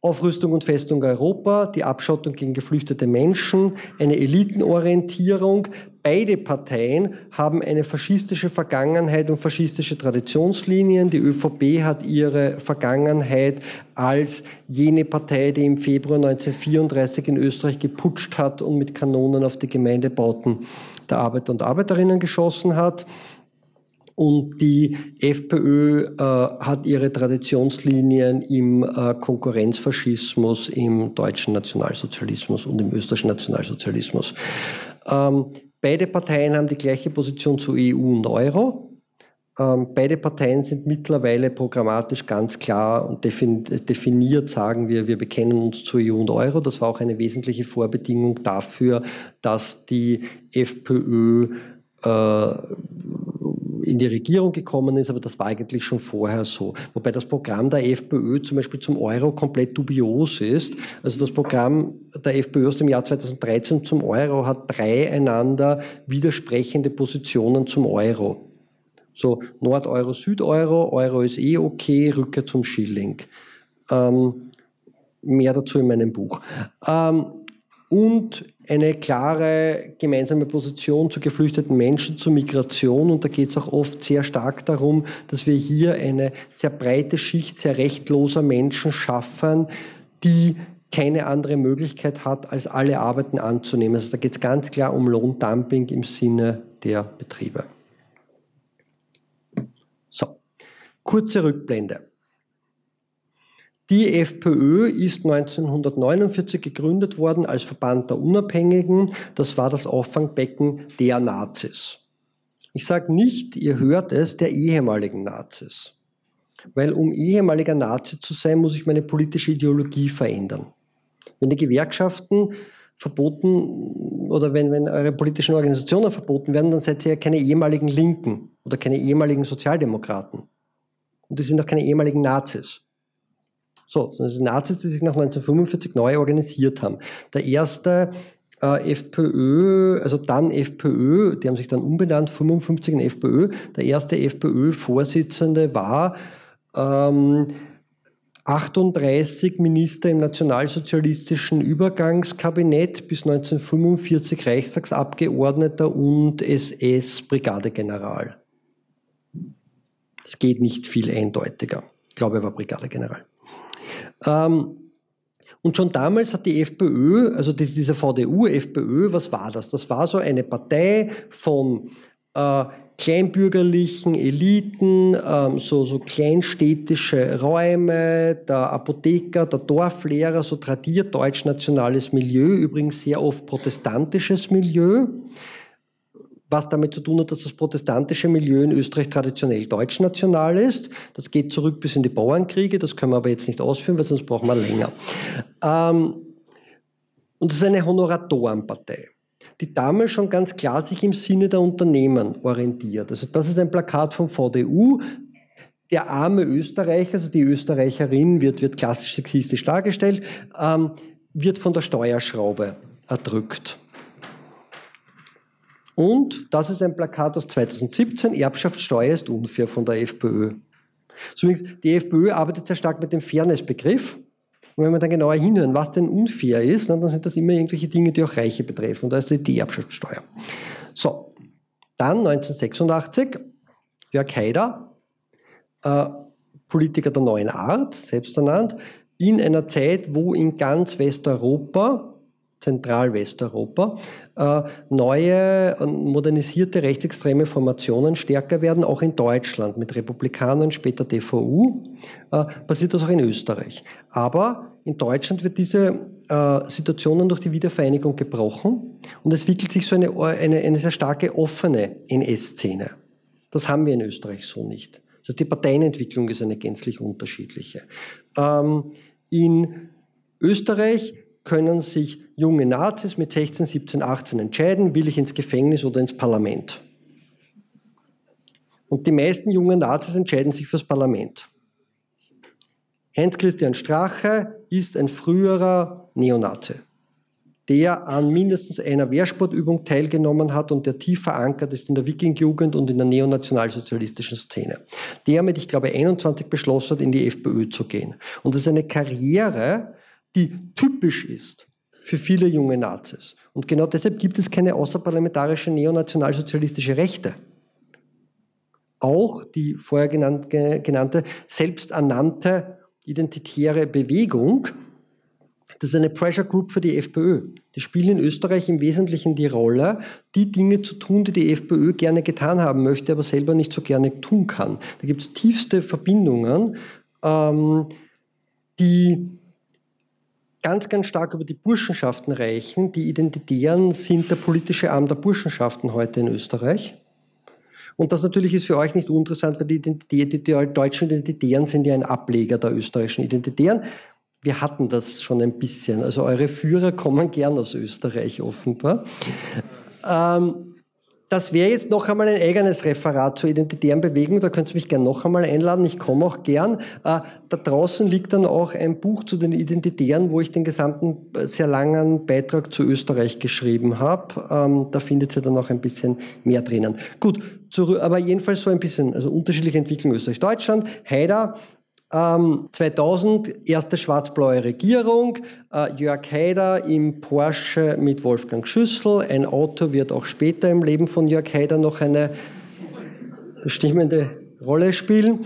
Aufrüstung und Festung Europa, die Abschottung gegen geflüchtete Menschen, eine Elitenorientierung. Beide Parteien haben eine faschistische Vergangenheit und faschistische Traditionslinien. Die ÖVP hat ihre Vergangenheit als jene Partei, die im Februar 1934 in Österreich geputscht hat und mit Kanonen auf die Gemeindebauten der Arbeiter und Arbeiterinnen geschossen hat. Und die FPÖ äh, hat ihre Traditionslinien im äh, Konkurrenzfaschismus, im deutschen Nationalsozialismus und im österreichischen Nationalsozialismus. Ähm, beide Parteien haben die gleiche Position zu EU und Euro. Ähm, beide Parteien sind mittlerweile programmatisch ganz klar und definiert, sagen wir, wir bekennen uns zu EU und Euro. Das war auch eine wesentliche Vorbedingung dafür, dass die FPÖ äh, in die Regierung gekommen ist, aber das war eigentlich schon vorher so. Wobei das Programm der FPÖ zum Beispiel zum Euro komplett dubios ist. Also das Programm der FPÖ aus dem Jahr 2013 zum Euro hat drei einander widersprechende Positionen zum Euro. So Nord-Euro, Süd-Euro, Euro ist eh okay, Rückkehr zum Schilling. Ähm, mehr dazu in meinem Buch. Ähm, und eine klare gemeinsame Position zu geflüchteten Menschen, zu Migration. Und da geht es auch oft sehr stark darum, dass wir hier eine sehr breite Schicht sehr rechtloser Menschen schaffen, die keine andere Möglichkeit hat, als alle Arbeiten anzunehmen. Also da geht es ganz klar um Lohndumping im Sinne der Betriebe. So, kurze Rückblende. Die FPÖ ist 1949 gegründet worden als Verband der Unabhängigen. Das war das Auffangbecken der Nazis. Ich sage nicht, ihr hört es, der ehemaligen Nazis. Weil um ehemaliger Nazi zu sein, muss ich meine politische Ideologie verändern. Wenn die Gewerkschaften verboten oder wenn, wenn eure politischen Organisationen verboten werden, dann seid ihr ja keine ehemaligen Linken oder keine ehemaligen Sozialdemokraten. Und das sind auch keine ehemaligen Nazis. So, das sind Nazis, die sich nach 1945 neu organisiert haben. Der erste äh, FPÖ, also dann FPÖ, die haben sich dann umbenannt, 55 in FPÖ. Der erste FPÖ-Vorsitzende war ähm, 38 Minister im nationalsozialistischen Übergangskabinett bis 1945 Reichstagsabgeordneter und SS-Brigadegeneral. Es geht nicht viel eindeutiger. Ich glaube, er war Brigadegeneral. Ähm, und schon damals hat die FPÖ, also diese VDU-FPÖ, was war das? Das war so eine Partei von äh, kleinbürgerlichen Eliten, ähm, so, so kleinstädtische Räume, der Apotheker, der Dorflehrer, so tradiert deutsch-nationales Milieu, übrigens sehr oft protestantisches Milieu was damit zu tun hat, dass das protestantische Milieu in Österreich traditionell deutschnational ist. Das geht zurück bis in die Bauernkriege, das können wir aber jetzt nicht ausführen, weil sonst brauchen wir länger. Ähm, und das ist eine Honoratorenpartei, die damals schon ganz klar sich im Sinne der Unternehmen orientiert. Also das ist ein Plakat vom VDU. der arme Österreicher, also die Österreicherin wird, wird klassisch sexistisch dargestellt, ähm, wird von der Steuerschraube erdrückt. Und das ist ein Plakat aus 2017, Erbschaftssteuer ist unfair von der FPÖ. So übrigens, die FPÖ arbeitet sehr stark mit dem Fairness-Begriff. Und wenn wir dann genauer hinhören, was denn unfair ist, dann sind das immer irgendwelche Dinge, die auch Reiche betreffen. Und da ist die Erbschaftssteuer. So, dann 1986, Jörg Haider, äh, Politiker der neuen Art, selbst ernannt, in einer Zeit, wo in ganz Westeuropa Zentralwesteuropa, äh, neue modernisierte rechtsextreme Formationen stärker werden, auch in Deutschland mit Republikanern, später DVU, äh, passiert das auch in Österreich. Aber in Deutschland wird diese äh, Situation durch die Wiedervereinigung gebrochen und es entwickelt sich so eine, eine, eine sehr starke offene NS-Szene. Das haben wir in Österreich so nicht. Also die Parteienentwicklung ist eine gänzlich unterschiedliche. Ähm, in Österreich können sich junge Nazis mit 16, 17, 18 entscheiden, will ich ins Gefängnis oder ins Parlament. Und die meisten jungen Nazis entscheiden sich fürs Parlament. Heinz-Christian Strache ist ein früherer Neonazi, der an mindestens einer Wehrsportübung teilgenommen hat und der tief verankert ist in der Wiking-Jugend und in der neonationalsozialistischen Szene. Der mit, ich glaube, 21 beschlossen hat, in die FPÖ zu gehen. Und das ist eine Karriere, die typisch ist für viele junge Nazis. Und genau deshalb gibt es keine außerparlamentarische neonationalsozialistische Rechte. Auch die vorher genannte selbsternannte identitäre Bewegung, das ist eine Pressure Group für die FPÖ. Die spielen in Österreich im Wesentlichen die Rolle, die Dinge zu tun, die die FPÖ gerne getan haben möchte, aber selber nicht so gerne tun kann. Da gibt es tiefste Verbindungen, ähm, die ganz, ganz stark über die Burschenschaften reichen. Die Identitären sind der politische Arm der Burschenschaften heute in Österreich. Und das natürlich ist für euch nicht uninteressant, weil die, die, die deutschen Identitären sind ja ein Ableger der österreichischen Identitären. Wir hatten das schon ein bisschen. Also eure Führer kommen gern aus Österreich offenbar. Ähm, das wäre jetzt noch einmal ein eigenes Referat zur identitären Bewegung. Da könnt ihr mich gerne noch einmal einladen. Ich komme auch gern. Äh, da draußen liegt dann auch ein Buch zu den Identitären, wo ich den gesamten äh, sehr langen Beitrag zu Österreich geschrieben habe. Ähm, da findet ihr dann auch ein bisschen mehr drinnen. Gut, aber jedenfalls so ein bisschen, also unterschiedliche Entwicklungen Österreich-Deutschland. Haider ähm, 2000 erste schwarz-blaue Regierung, äh, Jörg Haider im Porsche mit Wolfgang Schüssel. Ein Auto wird auch später im Leben von Jörg Haider noch eine bestimmende Rolle spielen.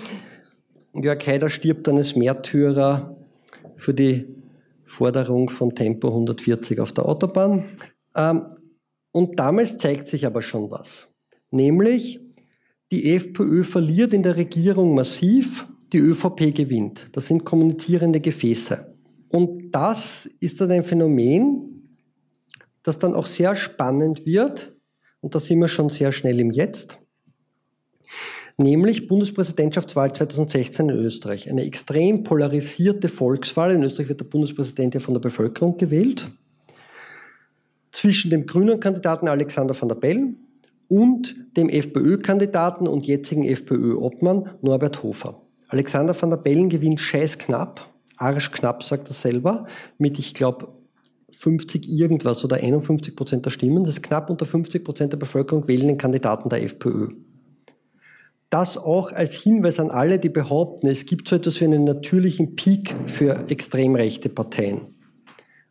Jörg Haider stirbt dann als Märtyrer für die Forderung von Tempo 140 auf der Autobahn. Ähm, und damals zeigt sich aber schon was. Nämlich, die FPÖ verliert in der Regierung massiv die ÖVP gewinnt. Das sind kommunizierende Gefäße. Und das ist dann ein Phänomen, das dann auch sehr spannend wird. Und da sind wir schon sehr schnell im Jetzt. Nämlich Bundespräsidentschaftswahl 2016 in Österreich. Eine extrem polarisierte Volkswahl. In Österreich wird der Bundespräsident ja von der Bevölkerung gewählt. Zwischen dem grünen Kandidaten Alexander van der Bellen und dem FPÖ-Kandidaten und jetzigen FPÖ-Obmann Norbert Hofer. Alexander van der Bellen gewinnt scheiß knapp, arschknapp, sagt er selber, mit, ich glaube, 50 irgendwas oder 51 Prozent der Stimmen. Das ist knapp unter 50 Prozent der Bevölkerung wählen den Kandidaten der FPÖ. Das auch als Hinweis an alle, die behaupten, es gibt so etwas wie einen natürlichen Peak für extrem rechte Parteien.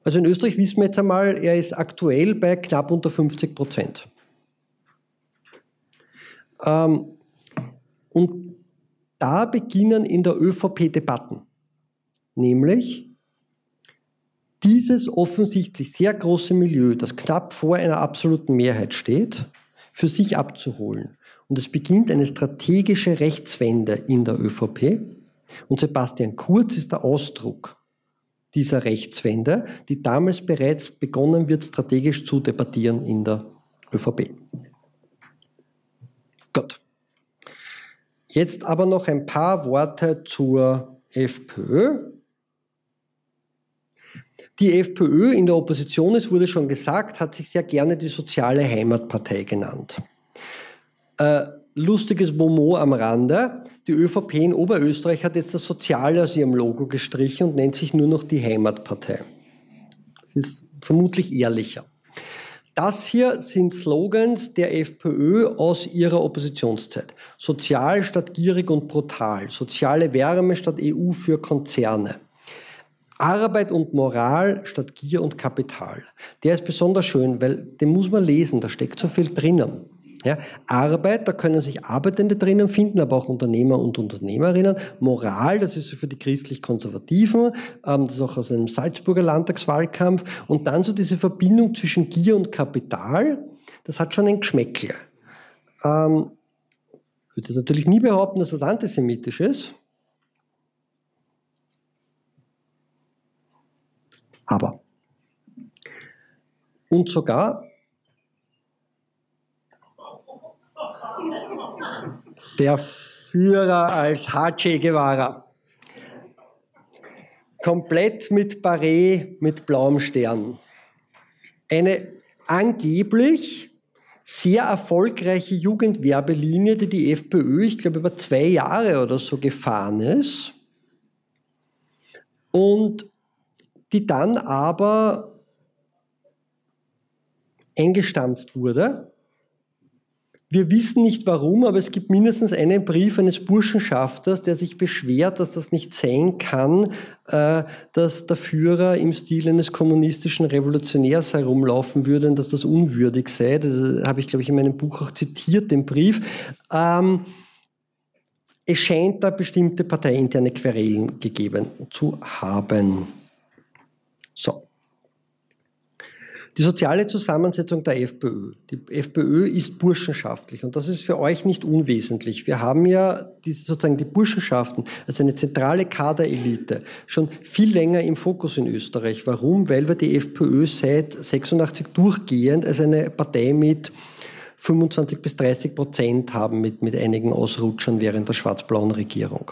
Also in Österreich wissen wir jetzt einmal, er ist aktuell bei knapp unter 50 Prozent. Ähm, und da beginnen in der ÖVP Debatten. Nämlich dieses offensichtlich sehr große Milieu, das knapp vor einer absoluten Mehrheit steht, für sich abzuholen. Und es beginnt eine strategische Rechtswende in der ÖVP. Und Sebastian Kurz ist der Ausdruck dieser Rechtswende, die damals bereits begonnen wird, strategisch zu debattieren in der ÖVP. Gut. Jetzt aber noch ein paar Worte zur FPÖ. Die FPÖ in der Opposition, es wurde schon gesagt, hat sich sehr gerne die soziale Heimatpartei genannt. Äh, lustiges Momo am Rande. Die ÖVP in Oberösterreich hat jetzt das Soziale aus ihrem Logo gestrichen und nennt sich nur noch die Heimatpartei. Das ist vermutlich ehrlicher. Das hier sind Slogans der FPÖ aus ihrer Oppositionszeit. Sozial statt gierig und brutal. Soziale Wärme statt EU für Konzerne. Arbeit und Moral statt Gier und Kapital. Der ist besonders schön, weil den muss man lesen, da steckt so viel drinnen. Ja, Arbeit, da können sich Arbeitende drinnen finden, aber auch Unternehmer und Unternehmerinnen. Moral, das ist für die christlich-konservativen, ähm, das ist auch aus einem Salzburger Landtagswahlkampf. Und dann so diese Verbindung zwischen Gier und Kapital, das hat schon ein Geschmäckle. Ähm, ich würde natürlich nie behaupten, dass das antisemitisch ist. Aber. Und sogar der Führer als Hache Guevara. Komplett mit Barret, mit blauem Stern. Eine angeblich sehr erfolgreiche Jugendwerbelinie, die die FPÖ, ich glaube, über zwei Jahre oder so gefahren ist. Und die dann aber eingestampft wurde wir wissen nicht warum, aber es gibt mindestens einen Brief eines Burschenschafters, der sich beschwert, dass das nicht sein kann, äh, dass der Führer im Stil eines kommunistischen Revolutionärs herumlaufen würde und dass das unwürdig sei. Das habe ich, glaube ich, in meinem Buch auch zitiert, den Brief. Ähm, es scheint da bestimmte parteiinterne Querelen gegeben zu haben. So. Die soziale Zusammensetzung der FPÖ. Die FPÖ ist burschenschaftlich und das ist für euch nicht unwesentlich. Wir haben ja die, sozusagen die Burschenschaften als eine zentrale Kaderelite schon viel länger im Fokus in Österreich. Warum? Weil wir die FPÖ seit 86 durchgehend als eine Partei mit 25 bis 30 Prozent haben mit, mit einigen Ausrutschern während der schwarz-blauen Regierung.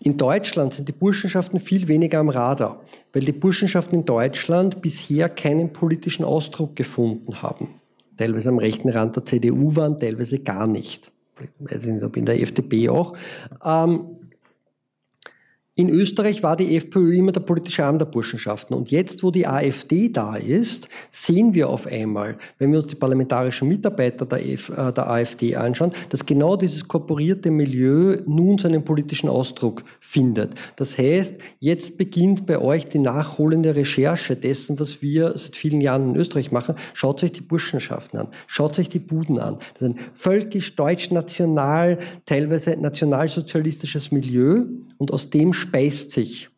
In Deutschland sind die Burschenschaften viel weniger am Radar, weil die Burschenschaften in Deutschland bisher keinen politischen Ausdruck gefunden haben. Teilweise am rechten Rand der CDU waren, teilweise gar nicht. Ich weiß nicht, ob in der FDP auch. Ähm, in Österreich war die FPÖ immer der politische Arm der Burschenschaften. Und jetzt, wo die AfD da ist, sehen wir auf einmal, wenn wir uns die parlamentarischen Mitarbeiter der, F, äh, der AfD anschauen, dass genau dieses korporierte Milieu nun seinen politischen Ausdruck findet. Das heißt, jetzt beginnt bei euch die nachholende Recherche dessen, was wir seit vielen Jahren in Österreich machen. Schaut euch die Burschenschaften an, schaut euch die Buden an. Das ist ein völkisch, deutsch, national, teilweise nationalsozialistisches Milieu und aus dem speist sich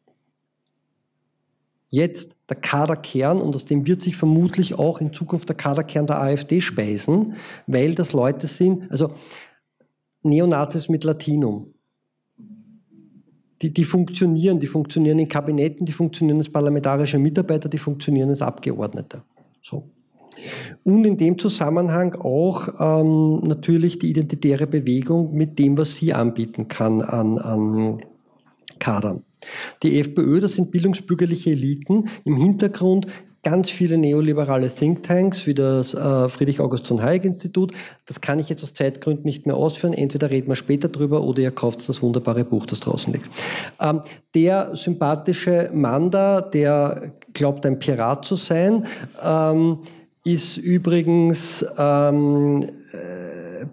jetzt der Kaderkern und aus dem wird sich vermutlich auch in Zukunft der Kaderkern der AfD speisen, weil das Leute sind, also Neonazis mit Latinum. Die, die funktionieren, die funktionieren in Kabinetten, die funktionieren als parlamentarische Mitarbeiter, die funktionieren als Abgeordnete. So. Und in dem Zusammenhang auch ähm, natürlich die identitäre Bewegung mit dem, was sie anbieten kann an, an Kadern. Die FPÖ, das sind bildungsbürgerliche Eliten, im Hintergrund ganz viele neoliberale Thinktanks wie das äh, Friedrich August von Hayek Institut. Das kann ich jetzt aus Zeitgründen nicht mehr ausführen. Entweder reden wir später drüber oder ihr kauft das wunderbare Buch, das draußen liegt. Ähm, der sympathische Mann da, der glaubt, ein Pirat zu sein, ähm, ist übrigens ähm,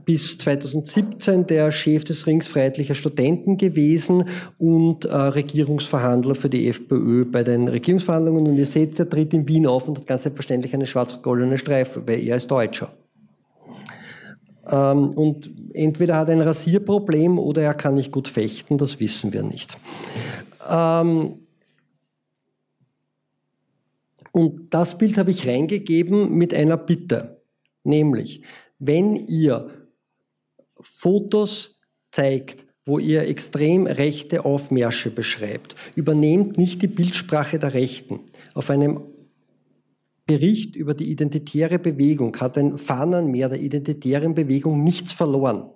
bis 2017 der Chef des Rings Freiheitlicher Studenten gewesen und äh, Regierungsverhandler für die FPÖ bei den Regierungsverhandlungen. Und ihr seht, er tritt in Wien auf und hat ganz selbstverständlich eine schwarz-goldene Streife, weil er ist Deutscher. Ähm, und entweder hat er ein Rasierproblem oder er kann nicht gut fechten, das wissen wir nicht. Ähm, und das Bild habe ich reingegeben mit einer Bitte, nämlich wenn ihr Fotos zeigt, wo ihr extrem rechte Aufmärsche beschreibt, übernehmt nicht die Bildsprache der Rechten. Auf einem Bericht über die identitäre Bewegung hat ein Fahnenmeer der identitären Bewegung nichts verloren.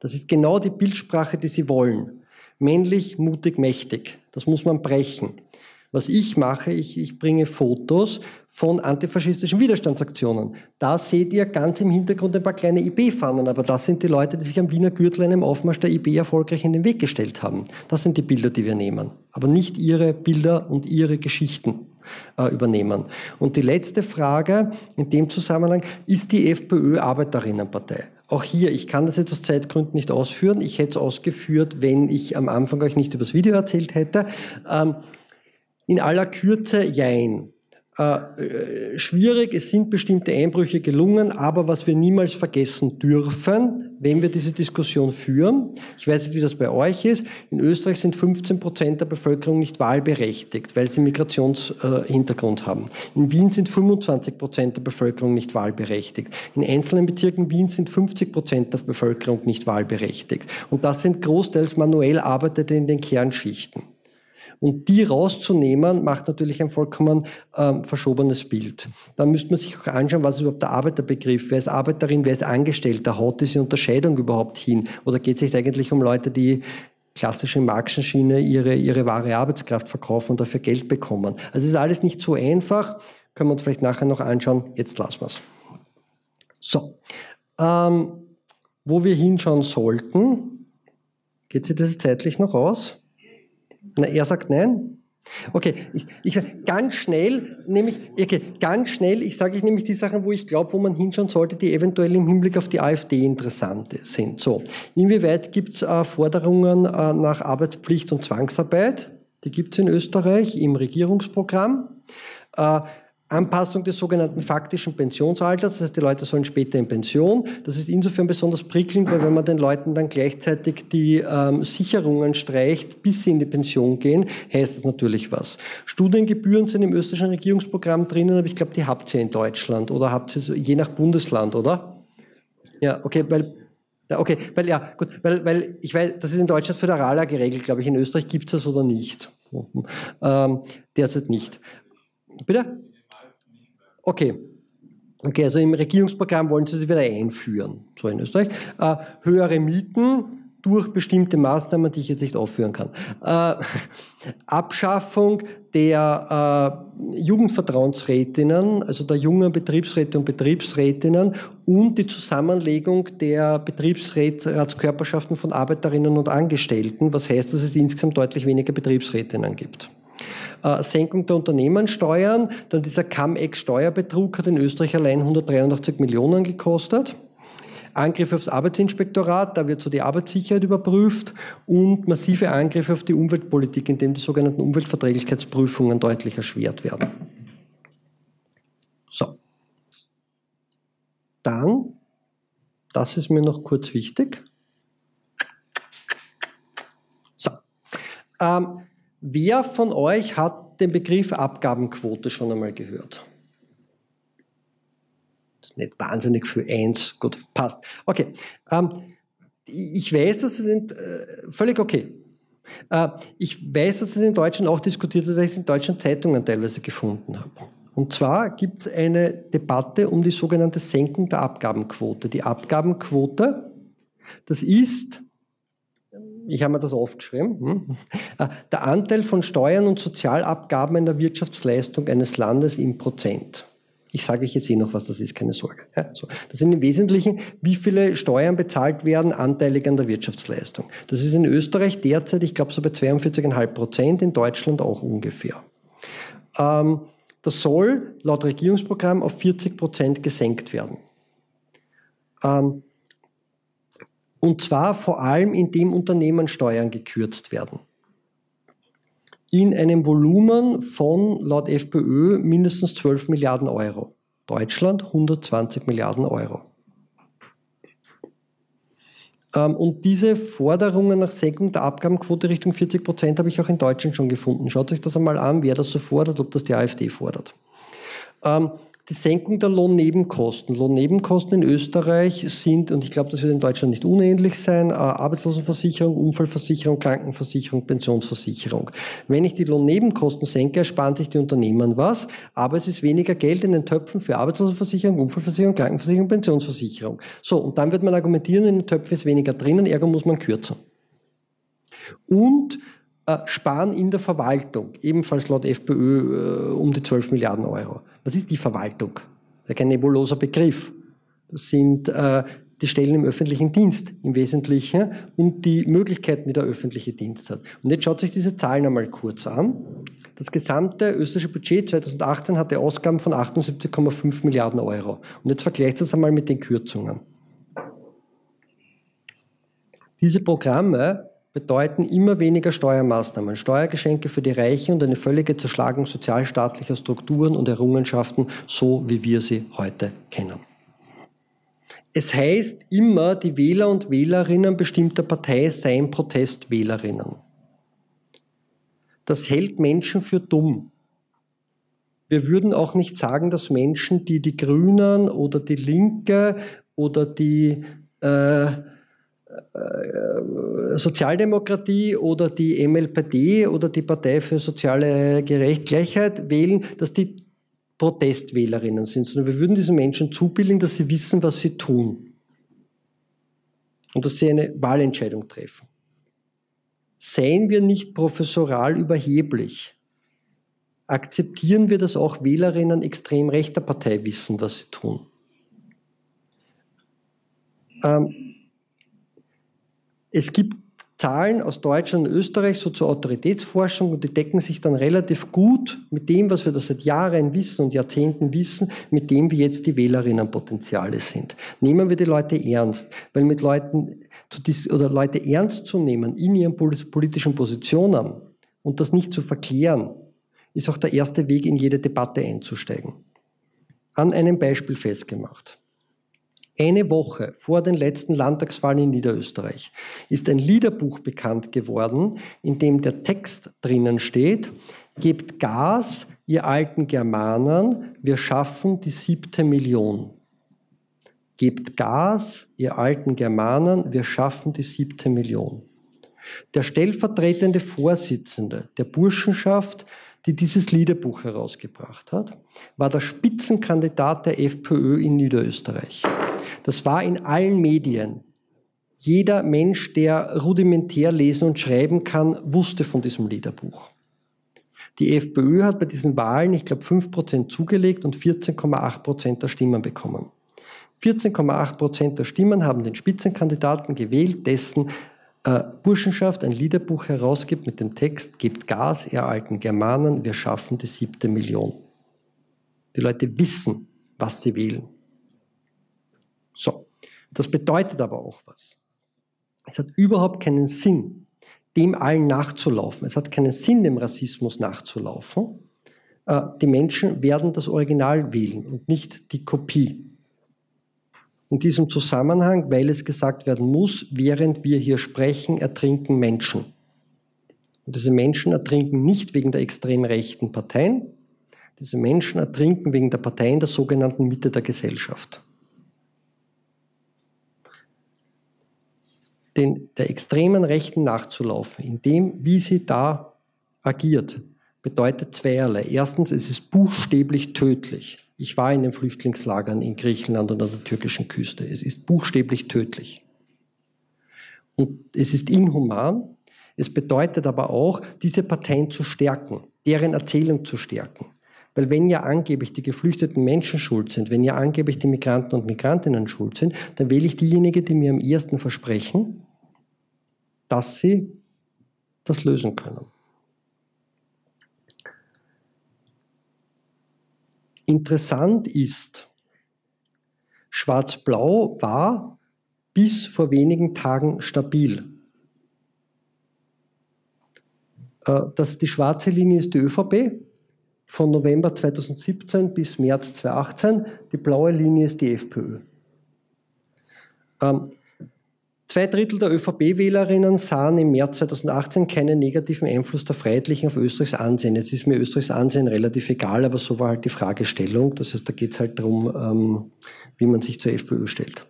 Das ist genau die Bildsprache, die sie wollen. Männlich, mutig, mächtig. Das muss man brechen. Was ich mache, ich, ich bringe Fotos von antifaschistischen Widerstandsaktionen. Da seht ihr ganz im Hintergrund ein paar kleine IB-Fahnen, aber das sind die Leute, die sich am Wiener Gürtel einem Aufmarsch der IB erfolgreich in den Weg gestellt haben. Das sind die Bilder, die wir nehmen, aber nicht ihre Bilder und ihre Geschichten äh, übernehmen. Und die letzte Frage in dem Zusammenhang, ist die FPÖ Arbeiterinnenpartei? Auch hier, ich kann das jetzt aus Zeitgründen nicht ausführen. Ich hätte es ausgeführt, wenn ich am Anfang euch nicht über das Video erzählt hätte. Ähm, in aller Kürze, jein. Äh, äh, schwierig, es sind bestimmte Einbrüche gelungen, aber was wir niemals vergessen dürfen, wenn wir diese Diskussion führen, ich weiß nicht, wie das bei euch ist, in Österreich sind 15 Prozent der Bevölkerung nicht wahlberechtigt, weil sie Migrationshintergrund haben. In Wien sind 25 Prozent der Bevölkerung nicht wahlberechtigt. In einzelnen Bezirken Wien sind 50 Prozent der Bevölkerung nicht wahlberechtigt. Und das sind großteils manuell Arbeitende in den Kernschichten. Und die rauszunehmen, macht natürlich ein vollkommen ähm, verschobenes Bild. Da müsste man sich auch anschauen, was ist überhaupt der Arbeiterbegriff, wer ist Arbeiterin, wer ist Angestellter, haut diese Unterscheidung überhaupt hin? Oder geht es sich eigentlich um Leute, die klassische Marxenschiene ihre, ihre wahre Arbeitskraft verkaufen und dafür Geld bekommen? Also ist alles nicht so einfach, können wir uns vielleicht nachher noch anschauen. Jetzt lassen wir es. So, ähm, wo wir hinschauen sollten, geht sich das zeitlich noch aus? Na, er sagt nein. Okay, ich, ich ganz schnell, nämlich, okay, ganz schnell, ich sage ich nämlich die Sachen, wo ich glaube, wo man hinschauen sollte, die eventuell im Hinblick auf die AfD interessant sind. So, inwieweit gibt es äh, Forderungen äh, nach Arbeitspflicht und Zwangsarbeit? Die gibt es in Österreich im Regierungsprogramm. Äh, Anpassung des sogenannten faktischen Pensionsalters, das heißt, die Leute sollen später in Pension. Das ist insofern besonders prickelnd, weil wenn man den Leuten dann gleichzeitig die ähm, Sicherungen streicht, bis sie in die Pension gehen, heißt das natürlich was. Studiengebühren sind im österreichischen Regierungsprogramm drinnen, aber ich glaube, die habt ihr in Deutschland oder habt ihr so, je nach Bundesland, oder? Ja, okay, weil okay, weil ja, gut, weil, weil ich weiß, das ist in Deutschland föderaler geregelt, glaube ich. In Österreich gibt es das oder nicht? Ähm, derzeit nicht. Bitte? Okay. Okay, also im Regierungsprogramm wollen Sie sie wieder einführen, so in Österreich. Äh, höhere Mieten durch bestimmte Maßnahmen, die ich jetzt nicht aufführen kann. Äh, Abschaffung der äh, Jugendvertrauensrätinnen, also der jungen Betriebsräte und Betriebsrätinnen und die Zusammenlegung der Betriebsratskörperschaften von Arbeiterinnen und Angestellten, was heißt, dass es insgesamt deutlich weniger Betriebsrätinnen gibt äh, Senkung der Unternehmenssteuern. Dann dieser Cum-Ex-Steuerbetrug hat in Österreich allein 183 Millionen gekostet. Angriffe aufs Arbeitsinspektorat, da wird so die Arbeitssicherheit überprüft und massive Angriffe auf die Umweltpolitik, indem die sogenannten Umweltverträglichkeitsprüfungen deutlich erschwert werden. So. Dann, das ist mir noch kurz wichtig. So. Ähm, Wer von euch hat den Begriff Abgabenquote schon einmal gehört? Das ist nicht wahnsinnig für eins. Gut, passt. Okay. Ähm, ich weiß, dass es in, äh, völlig okay. Äh, ich weiß, dass es in Deutschland auch diskutiert wird, weil ich es in deutschen Zeitungen teilweise gefunden habe. Und zwar gibt es eine Debatte um die sogenannte Senkung der Abgabenquote. Die Abgabenquote, das ist ich habe mir das aufgeschrieben, hm? Äh, der Anteil von Steuern und Sozialabgaben in der Wirtschaftsleistung eines Landes im Prozent. Ich sage euch jetzt eh noch, was das ist, keine Sorge. Ja, so. Das sind im Wesentlichen, wie viele Steuern bezahlt werden, anteilig an der Wirtschaftsleistung. Das ist in Österreich derzeit, ich glaube, so bei 42,5 Prozent, in Deutschland auch ungefähr. Ähm, das soll laut Regierungsprogramm auf 40 Prozent gesenkt werden. Ähm, und zwar vor allem, indem Unternehmenssteuern gekürzt werden. In einem Volumen von, laut FPÖ, mindestens 12 Milliarden Euro. Deutschland 120 Milliarden Euro. Ähm, und diese Forderungen nach Senkung der Abgabenquote Richtung 40 Prozent habe ich auch in Deutschland schon gefunden. Schaut euch das einmal an, wer das so fordert, ob das die AfD fordert. Die Senkung der Lohnnebenkosten. Lohnnebenkosten in Österreich sind, und ich glaube, das wird in Deutschland nicht unähnlich sein, äh, Arbeitslosenversicherung, Unfallversicherung, Krankenversicherung, Pensionsversicherung. Wenn ich die Lohnnebenkosten senke, ersparen sich die Unternehmen was, aber es ist weniger Geld in den Töpfen für Arbeitslosenversicherung, Unfallversicherung, Krankenversicherung, Pensionsversicherung. So, und dann wird man argumentieren, in den Töpfen ist weniger drinnen, ergo muss man kürzen. Und äh, sparen in der Verwaltung, ebenfalls laut FPÖ äh, um die 12 Milliarden Euro. Was ist die Verwaltung? Das ist kein nebuloser Begriff. Das sind äh, die Stellen im öffentlichen Dienst im Wesentlichen und die Möglichkeiten, die der öffentliche Dienst hat. Und jetzt schaut sich diese Zahlen einmal kurz an. Das gesamte österreichische Budget 2018 hatte Ausgaben von 78,5 Milliarden Euro. Und jetzt vergleicht es einmal mit den Kürzungen. Diese Programme bedeuten immer weniger Steuermaßnahmen, Steuergeschenke für die Reichen und eine völlige Zerschlagung sozialstaatlicher Strukturen und Errungenschaften, so wie wir sie heute kennen. Es heißt immer, die Wähler und Wählerinnen bestimmter Partei seien Protestwählerinnen. Das hält Menschen für dumm. Wir würden auch nicht sagen, dass Menschen, die die Grünen oder die Linke oder die äh, Sozialdemokratie oder die MLPD oder die Partei für soziale Gleichheit wählen, dass die Protestwählerinnen sind, sondern wir würden diesen Menschen zubilden, dass sie wissen, was sie tun und dass sie eine Wahlentscheidung treffen. Seien wir nicht professoral überheblich. Akzeptieren wir, dass auch Wählerinnen extrem rechter Partei wissen, was sie tun. Ähm, es gibt Zahlen aus Deutschland und Österreich so zur Autoritätsforschung und die decken sich dann relativ gut mit dem, was wir da seit Jahren wissen und Jahrzehnten wissen, mit dem, wie jetzt die Wählerinnenpotenziale sind. Nehmen wir die Leute ernst, weil mit Leuten oder Leute ernst zu nehmen in ihren politischen Positionen und das nicht zu verklären, ist auch der erste Weg, in jede Debatte einzusteigen. An einem Beispiel festgemacht. Eine Woche vor den letzten Landtagswahlen in Niederösterreich ist ein Liederbuch bekannt geworden, in dem der Text drinnen steht, Gebt Gas, ihr alten Germanen, wir schaffen die siebte Million. Gebt Gas, ihr alten Germanen, wir schaffen die siebte Million. Der stellvertretende Vorsitzende der Burschenschaft, die dieses Liederbuch herausgebracht hat, war der Spitzenkandidat der FPÖ in Niederösterreich. Das war in allen Medien. Jeder Mensch, der rudimentär lesen und schreiben kann, wusste von diesem Liederbuch. Die FPÖ hat bei diesen Wahlen, ich glaube, 5% zugelegt und 14,8% der Stimmen bekommen. 14,8 Prozent der Stimmen haben den Spitzenkandidaten gewählt, dessen äh, Burschenschaft ein Liederbuch herausgibt mit dem Text, gebt Gas, ihr alten Germanen, wir schaffen die siebte Million. Die Leute wissen, was sie wählen. So, das bedeutet aber auch was. Es hat überhaupt keinen Sinn, dem allen nachzulaufen. Es hat keinen Sinn, dem Rassismus nachzulaufen. Äh, die Menschen werden das Original wählen und nicht die Kopie in diesem Zusammenhang, weil es gesagt werden muss, während wir hier sprechen, ertrinken Menschen. Und diese Menschen ertrinken nicht wegen der extrem rechten Parteien, diese Menschen ertrinken wegen der Parteien der sogenannten Mitte der Gesellschaft. Den, der extremen Rechten nachzulaufen, in dem, wie sie da agiert, bedeutet zweierlei. Erstens, es ist buchstäblich tödlich. Ich war in den Flüchtlingslagern in Griechenland und an der türkischen Küste. Es ist buchstäblich tödlich. Und es ist inhuman. Es bedeutet aber auch, diese Parteien zu stärken, deren Erzählung zu stärken. Weil wenn ja angeblich die geflüchteten Menschen schuld sind, wenn ja angeblich die Migranten und Migrantinnen schuld sind, dann wähle ich diejenigen, die mir am ehesten versprechen, dass sie das lösen können. Interessant ist, Schwarz-Blau war bis vor wenigen Tagen stabil. Äh, das, die schwarze Linie ist die ÖVP von November 2017 bis März 2018. Die blaue Linie ist die FPÖ. Ähm, Zwei Drittel der ÖVP-Wählerinnen sahen im März 2018 keinen negativen Einfluss der Freiheitlichen auf Österreichs Ansehen. Jetzt ist mir Österreichs Ansehen relativ egal, aber so war halt die Fragestellung. Das heißt, da geht es halt darum, ähm, wie man sich zur FPÖ stellt.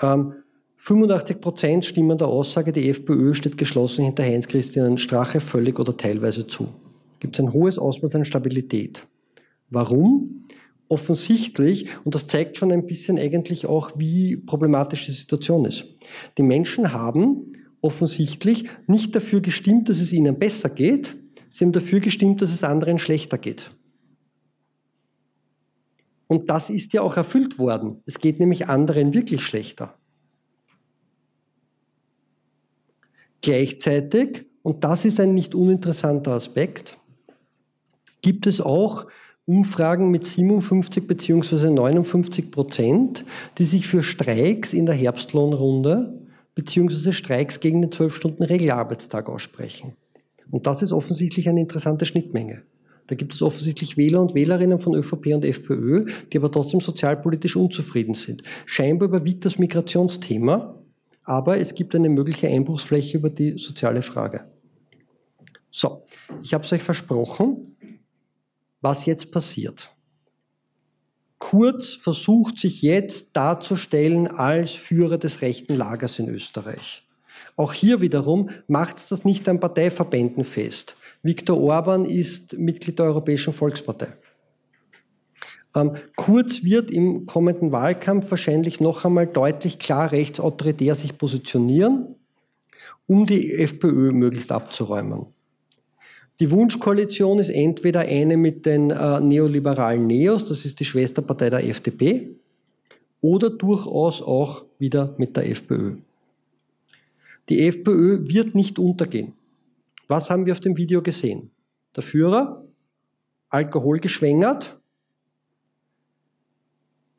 Ähm, 85 Prozent stimmen der Aussage, die FPÖ steht geschlossen hinter Heinz-Christian Strache völlig oder teilweise zu. Gibt es ein hohes Ausmaß an Stabilität. Warum? offensichtlich, und das zeigt schon ein bisschen eigentlich auch, wie problematisch die Situation ist. Die Menschen haben offensichtlich nicht dafür gestimmt, dass es ihnen besser geht, sie haben dafür gestimmt, dass es anderen schlechter geht. Und das ist ja auch erfüllt worden. Es geht nämlich anderen wirklich schlechter. Gleichzeitig, und das ist ein nicht uninteressanter Aspekt, gibt es auch Umfragen mit 57 bzw. 59 Prozent, die sich für Streiks in der Herbstlohnrunde bzw. Streiks gegen den 12-Stunden-Regelarbeitstag aussprechen. Und das ist offensichtlich eine interessante Schnittmenge. Da gibt es offensichtlich Wähler und Wählerinnen von ÖVP und FPÖ, die aber trotzdem sozialpolitisch unzufrieden sind. Scheinbar überwiegt das Migrationsthema, aber es gibt eine mögliche Einbruchsfläche über die soziale Frage. So, ich habe es euch versprochen, was jetzt passiert. Kurz versucht sich jetzt darzustellen als Führer des rechten Lagers in Österreich. Auch hier wiederum macht es das nicht an Parteiverbänden fest. Viktor Orban ist Mitglied der Europäischen Volkspartei. Ähm, Kurz wird im kommenden Wahlkampf wahrscheinlich noch einmal deutlich klar rechtsautoritär sich positionieren, um die FPÖ möglichst abzuräumen. Die Wunschkoalition ist entweder eine mit den äh, neoliberalen Neos, das ist die Schwesterpartei der FDP, oder durchaus auch wieder mit der FPÖ. Die FPÖ wird nicht untergehen. Was haben wir auf dem Video gesehen? Der Führer, Alkohol geschwängert,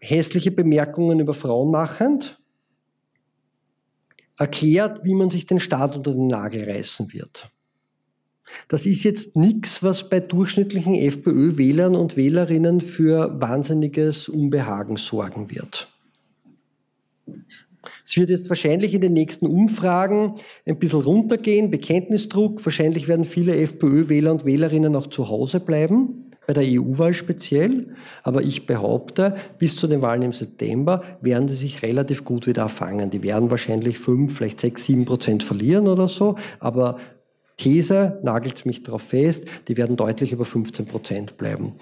hässliche Bemerkungen über Frauen machend, erklärt, wie man sich den Staat unter den Nagel reißen wird. Das ist jetzt nichts, was bei durchschnittlichen FPÖ-Wählern und Wählerinnen für wahnsinniges Unbehagen sorgen wird. Es wird jetzt wahrscheinlich in den nächsten Umfragen ein bisschen runtergehen, Bekenntnisdruck. Wahrscheinlich werden viele FPÖ-Wähler und Wählerinnen auch zu Hause bleiben, bei der EU-Wahl speziell. Aber ich behaupte, bis zu den Wahlen im September werden die sich relativ gut wieder erfangen. Die werden wahrscheinlich fünf, vielleicht sechs, sieben Prozent verlieren oder so. Aber These, nagelt mich darauf fest, die werden deutlich über 15 Prozent bleiben.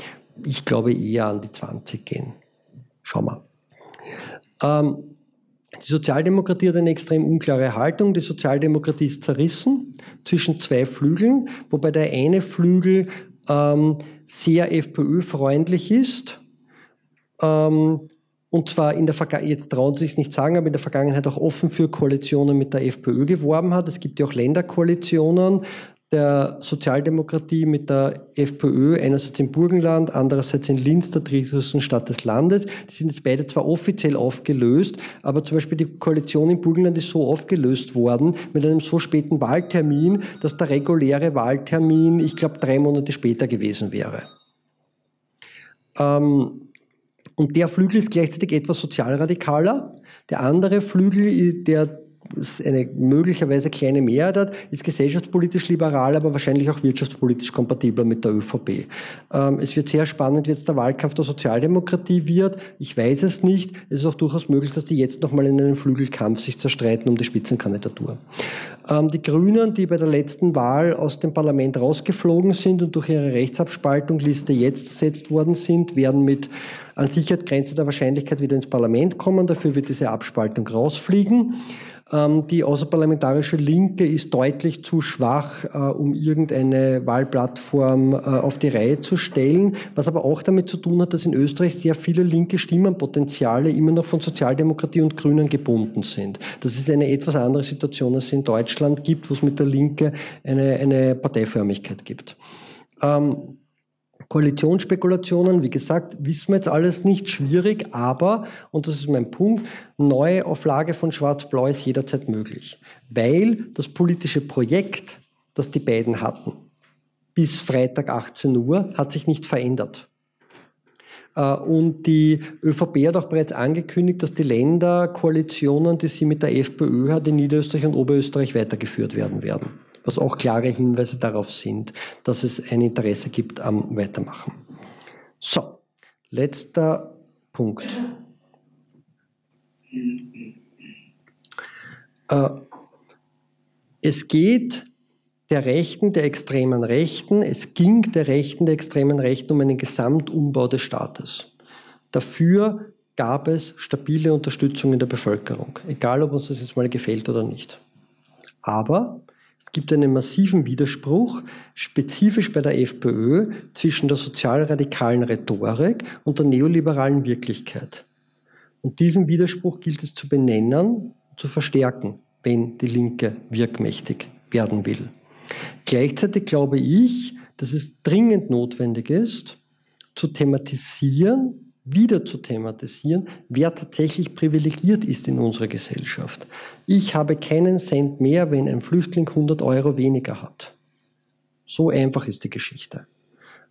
Ich glaube eher an die 20 gehen. Schauen wir. Ähm, die Sozialdemokratie hat eine extrem unklare Haltung. Die Sozialdemokratie ist zerrissen zwischen zwei Flügeln, wobei der eine Flügel ähm, sehr FPÖ-freundlich ist. Ähm, und zwar in der Vergangenheit, jetzt trauen sie sich nicht sagen, aber in der Vergangenheit auch offen für Koalitionen mit der FPÖ geworben hat. Es gibt ja auch Länderkoalitionen der Sozialdemokratie mit der FPÖ, einerseits im Burgenland, andererseits in Linz, der drittgrößten Stadt des Landes. Die sind jetzt beide zwar offiziell aufgelöst, aber zum Beispiel die Koalition im Burgenland ist so aufgelöst worden mit einem so späten Wahltermin, dass der reguläre Wahltermin, ich glaube, drei Monate später gewesen wäre. Ähm, und der Flügel ist gleichzeitig etwas sozialradikaler. Der andere Flügel, der eine möglicherweise kleine Mehrheit hat, ist gesellschaftspolitisch liberal, aber wahrscheinlich auch wirtschaftspolitisch kompatibler mit der ÖVP. Ähm, es wird sehr spannend, wie jetzt der Wahlkampf der Sozialdemokratie wird. Ich weiß es nicht. Es ist auch durchaus möglich, dass die jetzt nochmal in einem Flügelkampf sich zerstreiten um die Spitzenkandidatur. Ähm, die Grünen, die bei der letzten Wahl aus dem Parlament rausgeflogen sind und durch ihre Rechtsabspaltung Liste jetzt ersetzt worden sind, werden mit an Sicherheit der Wahrscheinlichkeit wieder ins Parlament kommen. Dafür wird diese Abspaltung rausfliegen. Ähm, die außerparlamentarische Linke ist deutlich zu schwach, äh, um irgendeine Wahlplattform äh, auf die Reihe zu stellen, was aber auch damit zu tun hat, dass in Österreich sehr viele linke Stimmenpotenziale immer noch von Sozialdemokratie und Grünen gebunden sind. Das ist eine etwas andere Situation, als es in Deutschland gibt, wo es mit der Linke eine, eine Parteiförmigkeit gibt. Ähm, Koalitionsspekulationen, wie gesagt, wissen wir jetzt alles nicht, schwierig, aber, und das ist mein Punkt, neue Auflage von Schwarz-Blau ist jederzeit möglich, weil das politische Projekt, das die beiden hatten, bis Freitag 18 Uhr, hat sich nicht verändert. Äh, und die ÖVP hat auch bereits angekündigt, dass die Länderkoalitionen, die sie mit der FPÖ hat, in Niederösterreich und Oberösterreich weitergeführt werden werden was auch klare Hinweise darauf sind, dass es ein Interesse gibt am Weitermachen. So, letzter Punkt. Äh, es geht der Rechten, der extremen Rechten, es ging der Rechten, der extremen Rechten um einen Gesamtumbau des Staates. Dafür gab es stabile Unterstützung in der Bevölkerung, egal ob uns das jetzt mal gefällt oder nicht. Aber gibt einen massiven Widerspruch, spezifisch bei der FPÖ, zwischen der sozialradikalen Rhetorik und der neoliberalen Wirklichkeit. Und diesen Widerspruch gilt es zu benennen, zu verstärken, wenn die Linke wirkmächtig werden will. Gleichzeitig glaube ich, dass es dringend notwendig ist, zu thematisieren, wieder zu thematisieren, wer tatsächlich privilegiert ist in unserer Gesellschaft. Ich habe keinen Cent mehr, wenn ein Flüchtling 100 Euro weniger hat. So einfach ist die Geschichte.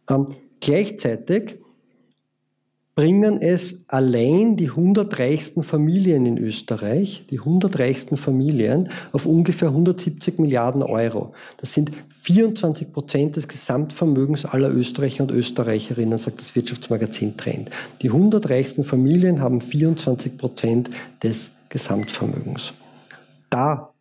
Ähm, gleichzeitig bringen es allein die 100 reichsten Familien in Österreich, die 100 reichsten Familien, auf ungefähr 170 Milliarden Euro. Das sind 24 Prozent des Gesamtvermögens aller Österreicher und Österreicherinnen, sagt das Wirtschaftsmagazin Trend. Die 100 reichsten Familien haben 24 Prozent des Gesamtvermögens. Da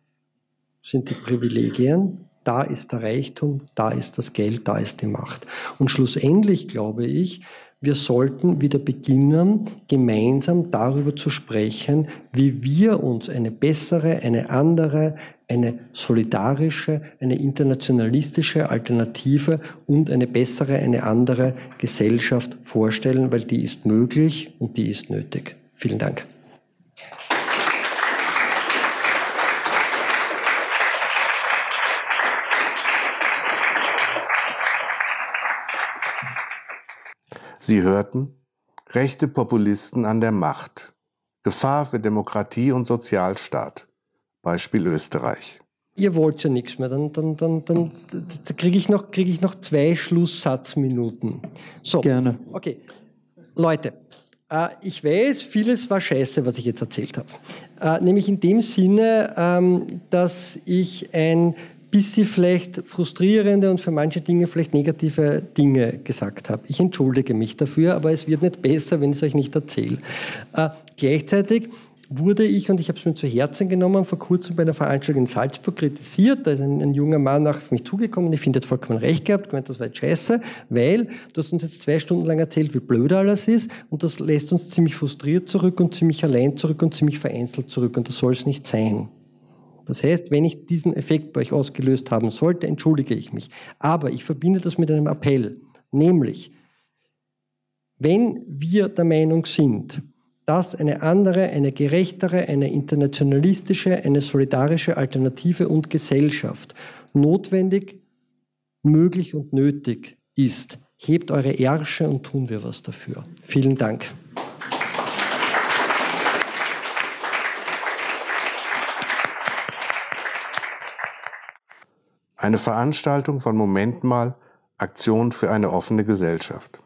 sind die Privilegien, da ist der Reichtum, da ist das Geld, da ist die Macht. Und schlussendlich glaube ich, wir sollten wieder beginnen, gemeinsam darüber zu sprechen, wie wir uns eine bessere, eine andere, eine solidarische, eine internationalistische Alternative und eine bessere, eine andere Gesellschaft vorstellen, weil die ist möglich und die ist nötig. Vielen Dank. Sie hörten Rechte Populisten an der Macht. Gefahr für Demokratie und Sozialstaat. Beispiel Österreich. Ihr wollt ja nichts mehr, dann, dann, dann, dann, kriege ich, noch, krieg ich noch zwei Schlusssatzminuten. So. Gerne. Okay. Leute, äh, ich weiß, vieles war scheiße, was ich jetzt erzählt habe. Äh, nämlich in dem Sinne, ähm, dass ich ein bisschen vielleicht frustrierende und für manche Dinge vielleicht negative Dinge gesagt habe. Ich entschuldige mich dafür, aber es wird nicht besser, wenn ich es euch nicht erzähle. Äh, gleichzeitig wurde ich, und ich habe es mir zu Herzen genommen, vor kurzem bei einer Veranstaltung in Salzburg kritisiert. Da ist ein, ein junger Mann auf mich zugekommen, ich finde, er hat vollkommen recht gehabt, gemeint, das war jetzt scheiße, weil du hast uns jetzt zwei Stunden lang erzählt, wie blöd alles ist und das lässt uns ziemlich frustriert zurück und ziemlich allein zurück und ziemlich vereinzelt zurück und das soll es nicht sein. Das heißt, wenn ich diesen Effekt bei euch ausgelöst haben sollte, entschuldige ich mich. Aber ich verbinde das mit einem Appell, nämlich, wenn wir der Meinung sind, dass eine andere, eine gerechtere, eine internationalistische, eine solidarische Alternative und Gesellschaft notwendig, möglich und nötig ist, hebt eure Ärsche und tun wir was dafür. Vielen Dank. Eine Veranstaltung von Moment mal, Aktion für eine offene Gesellschaft.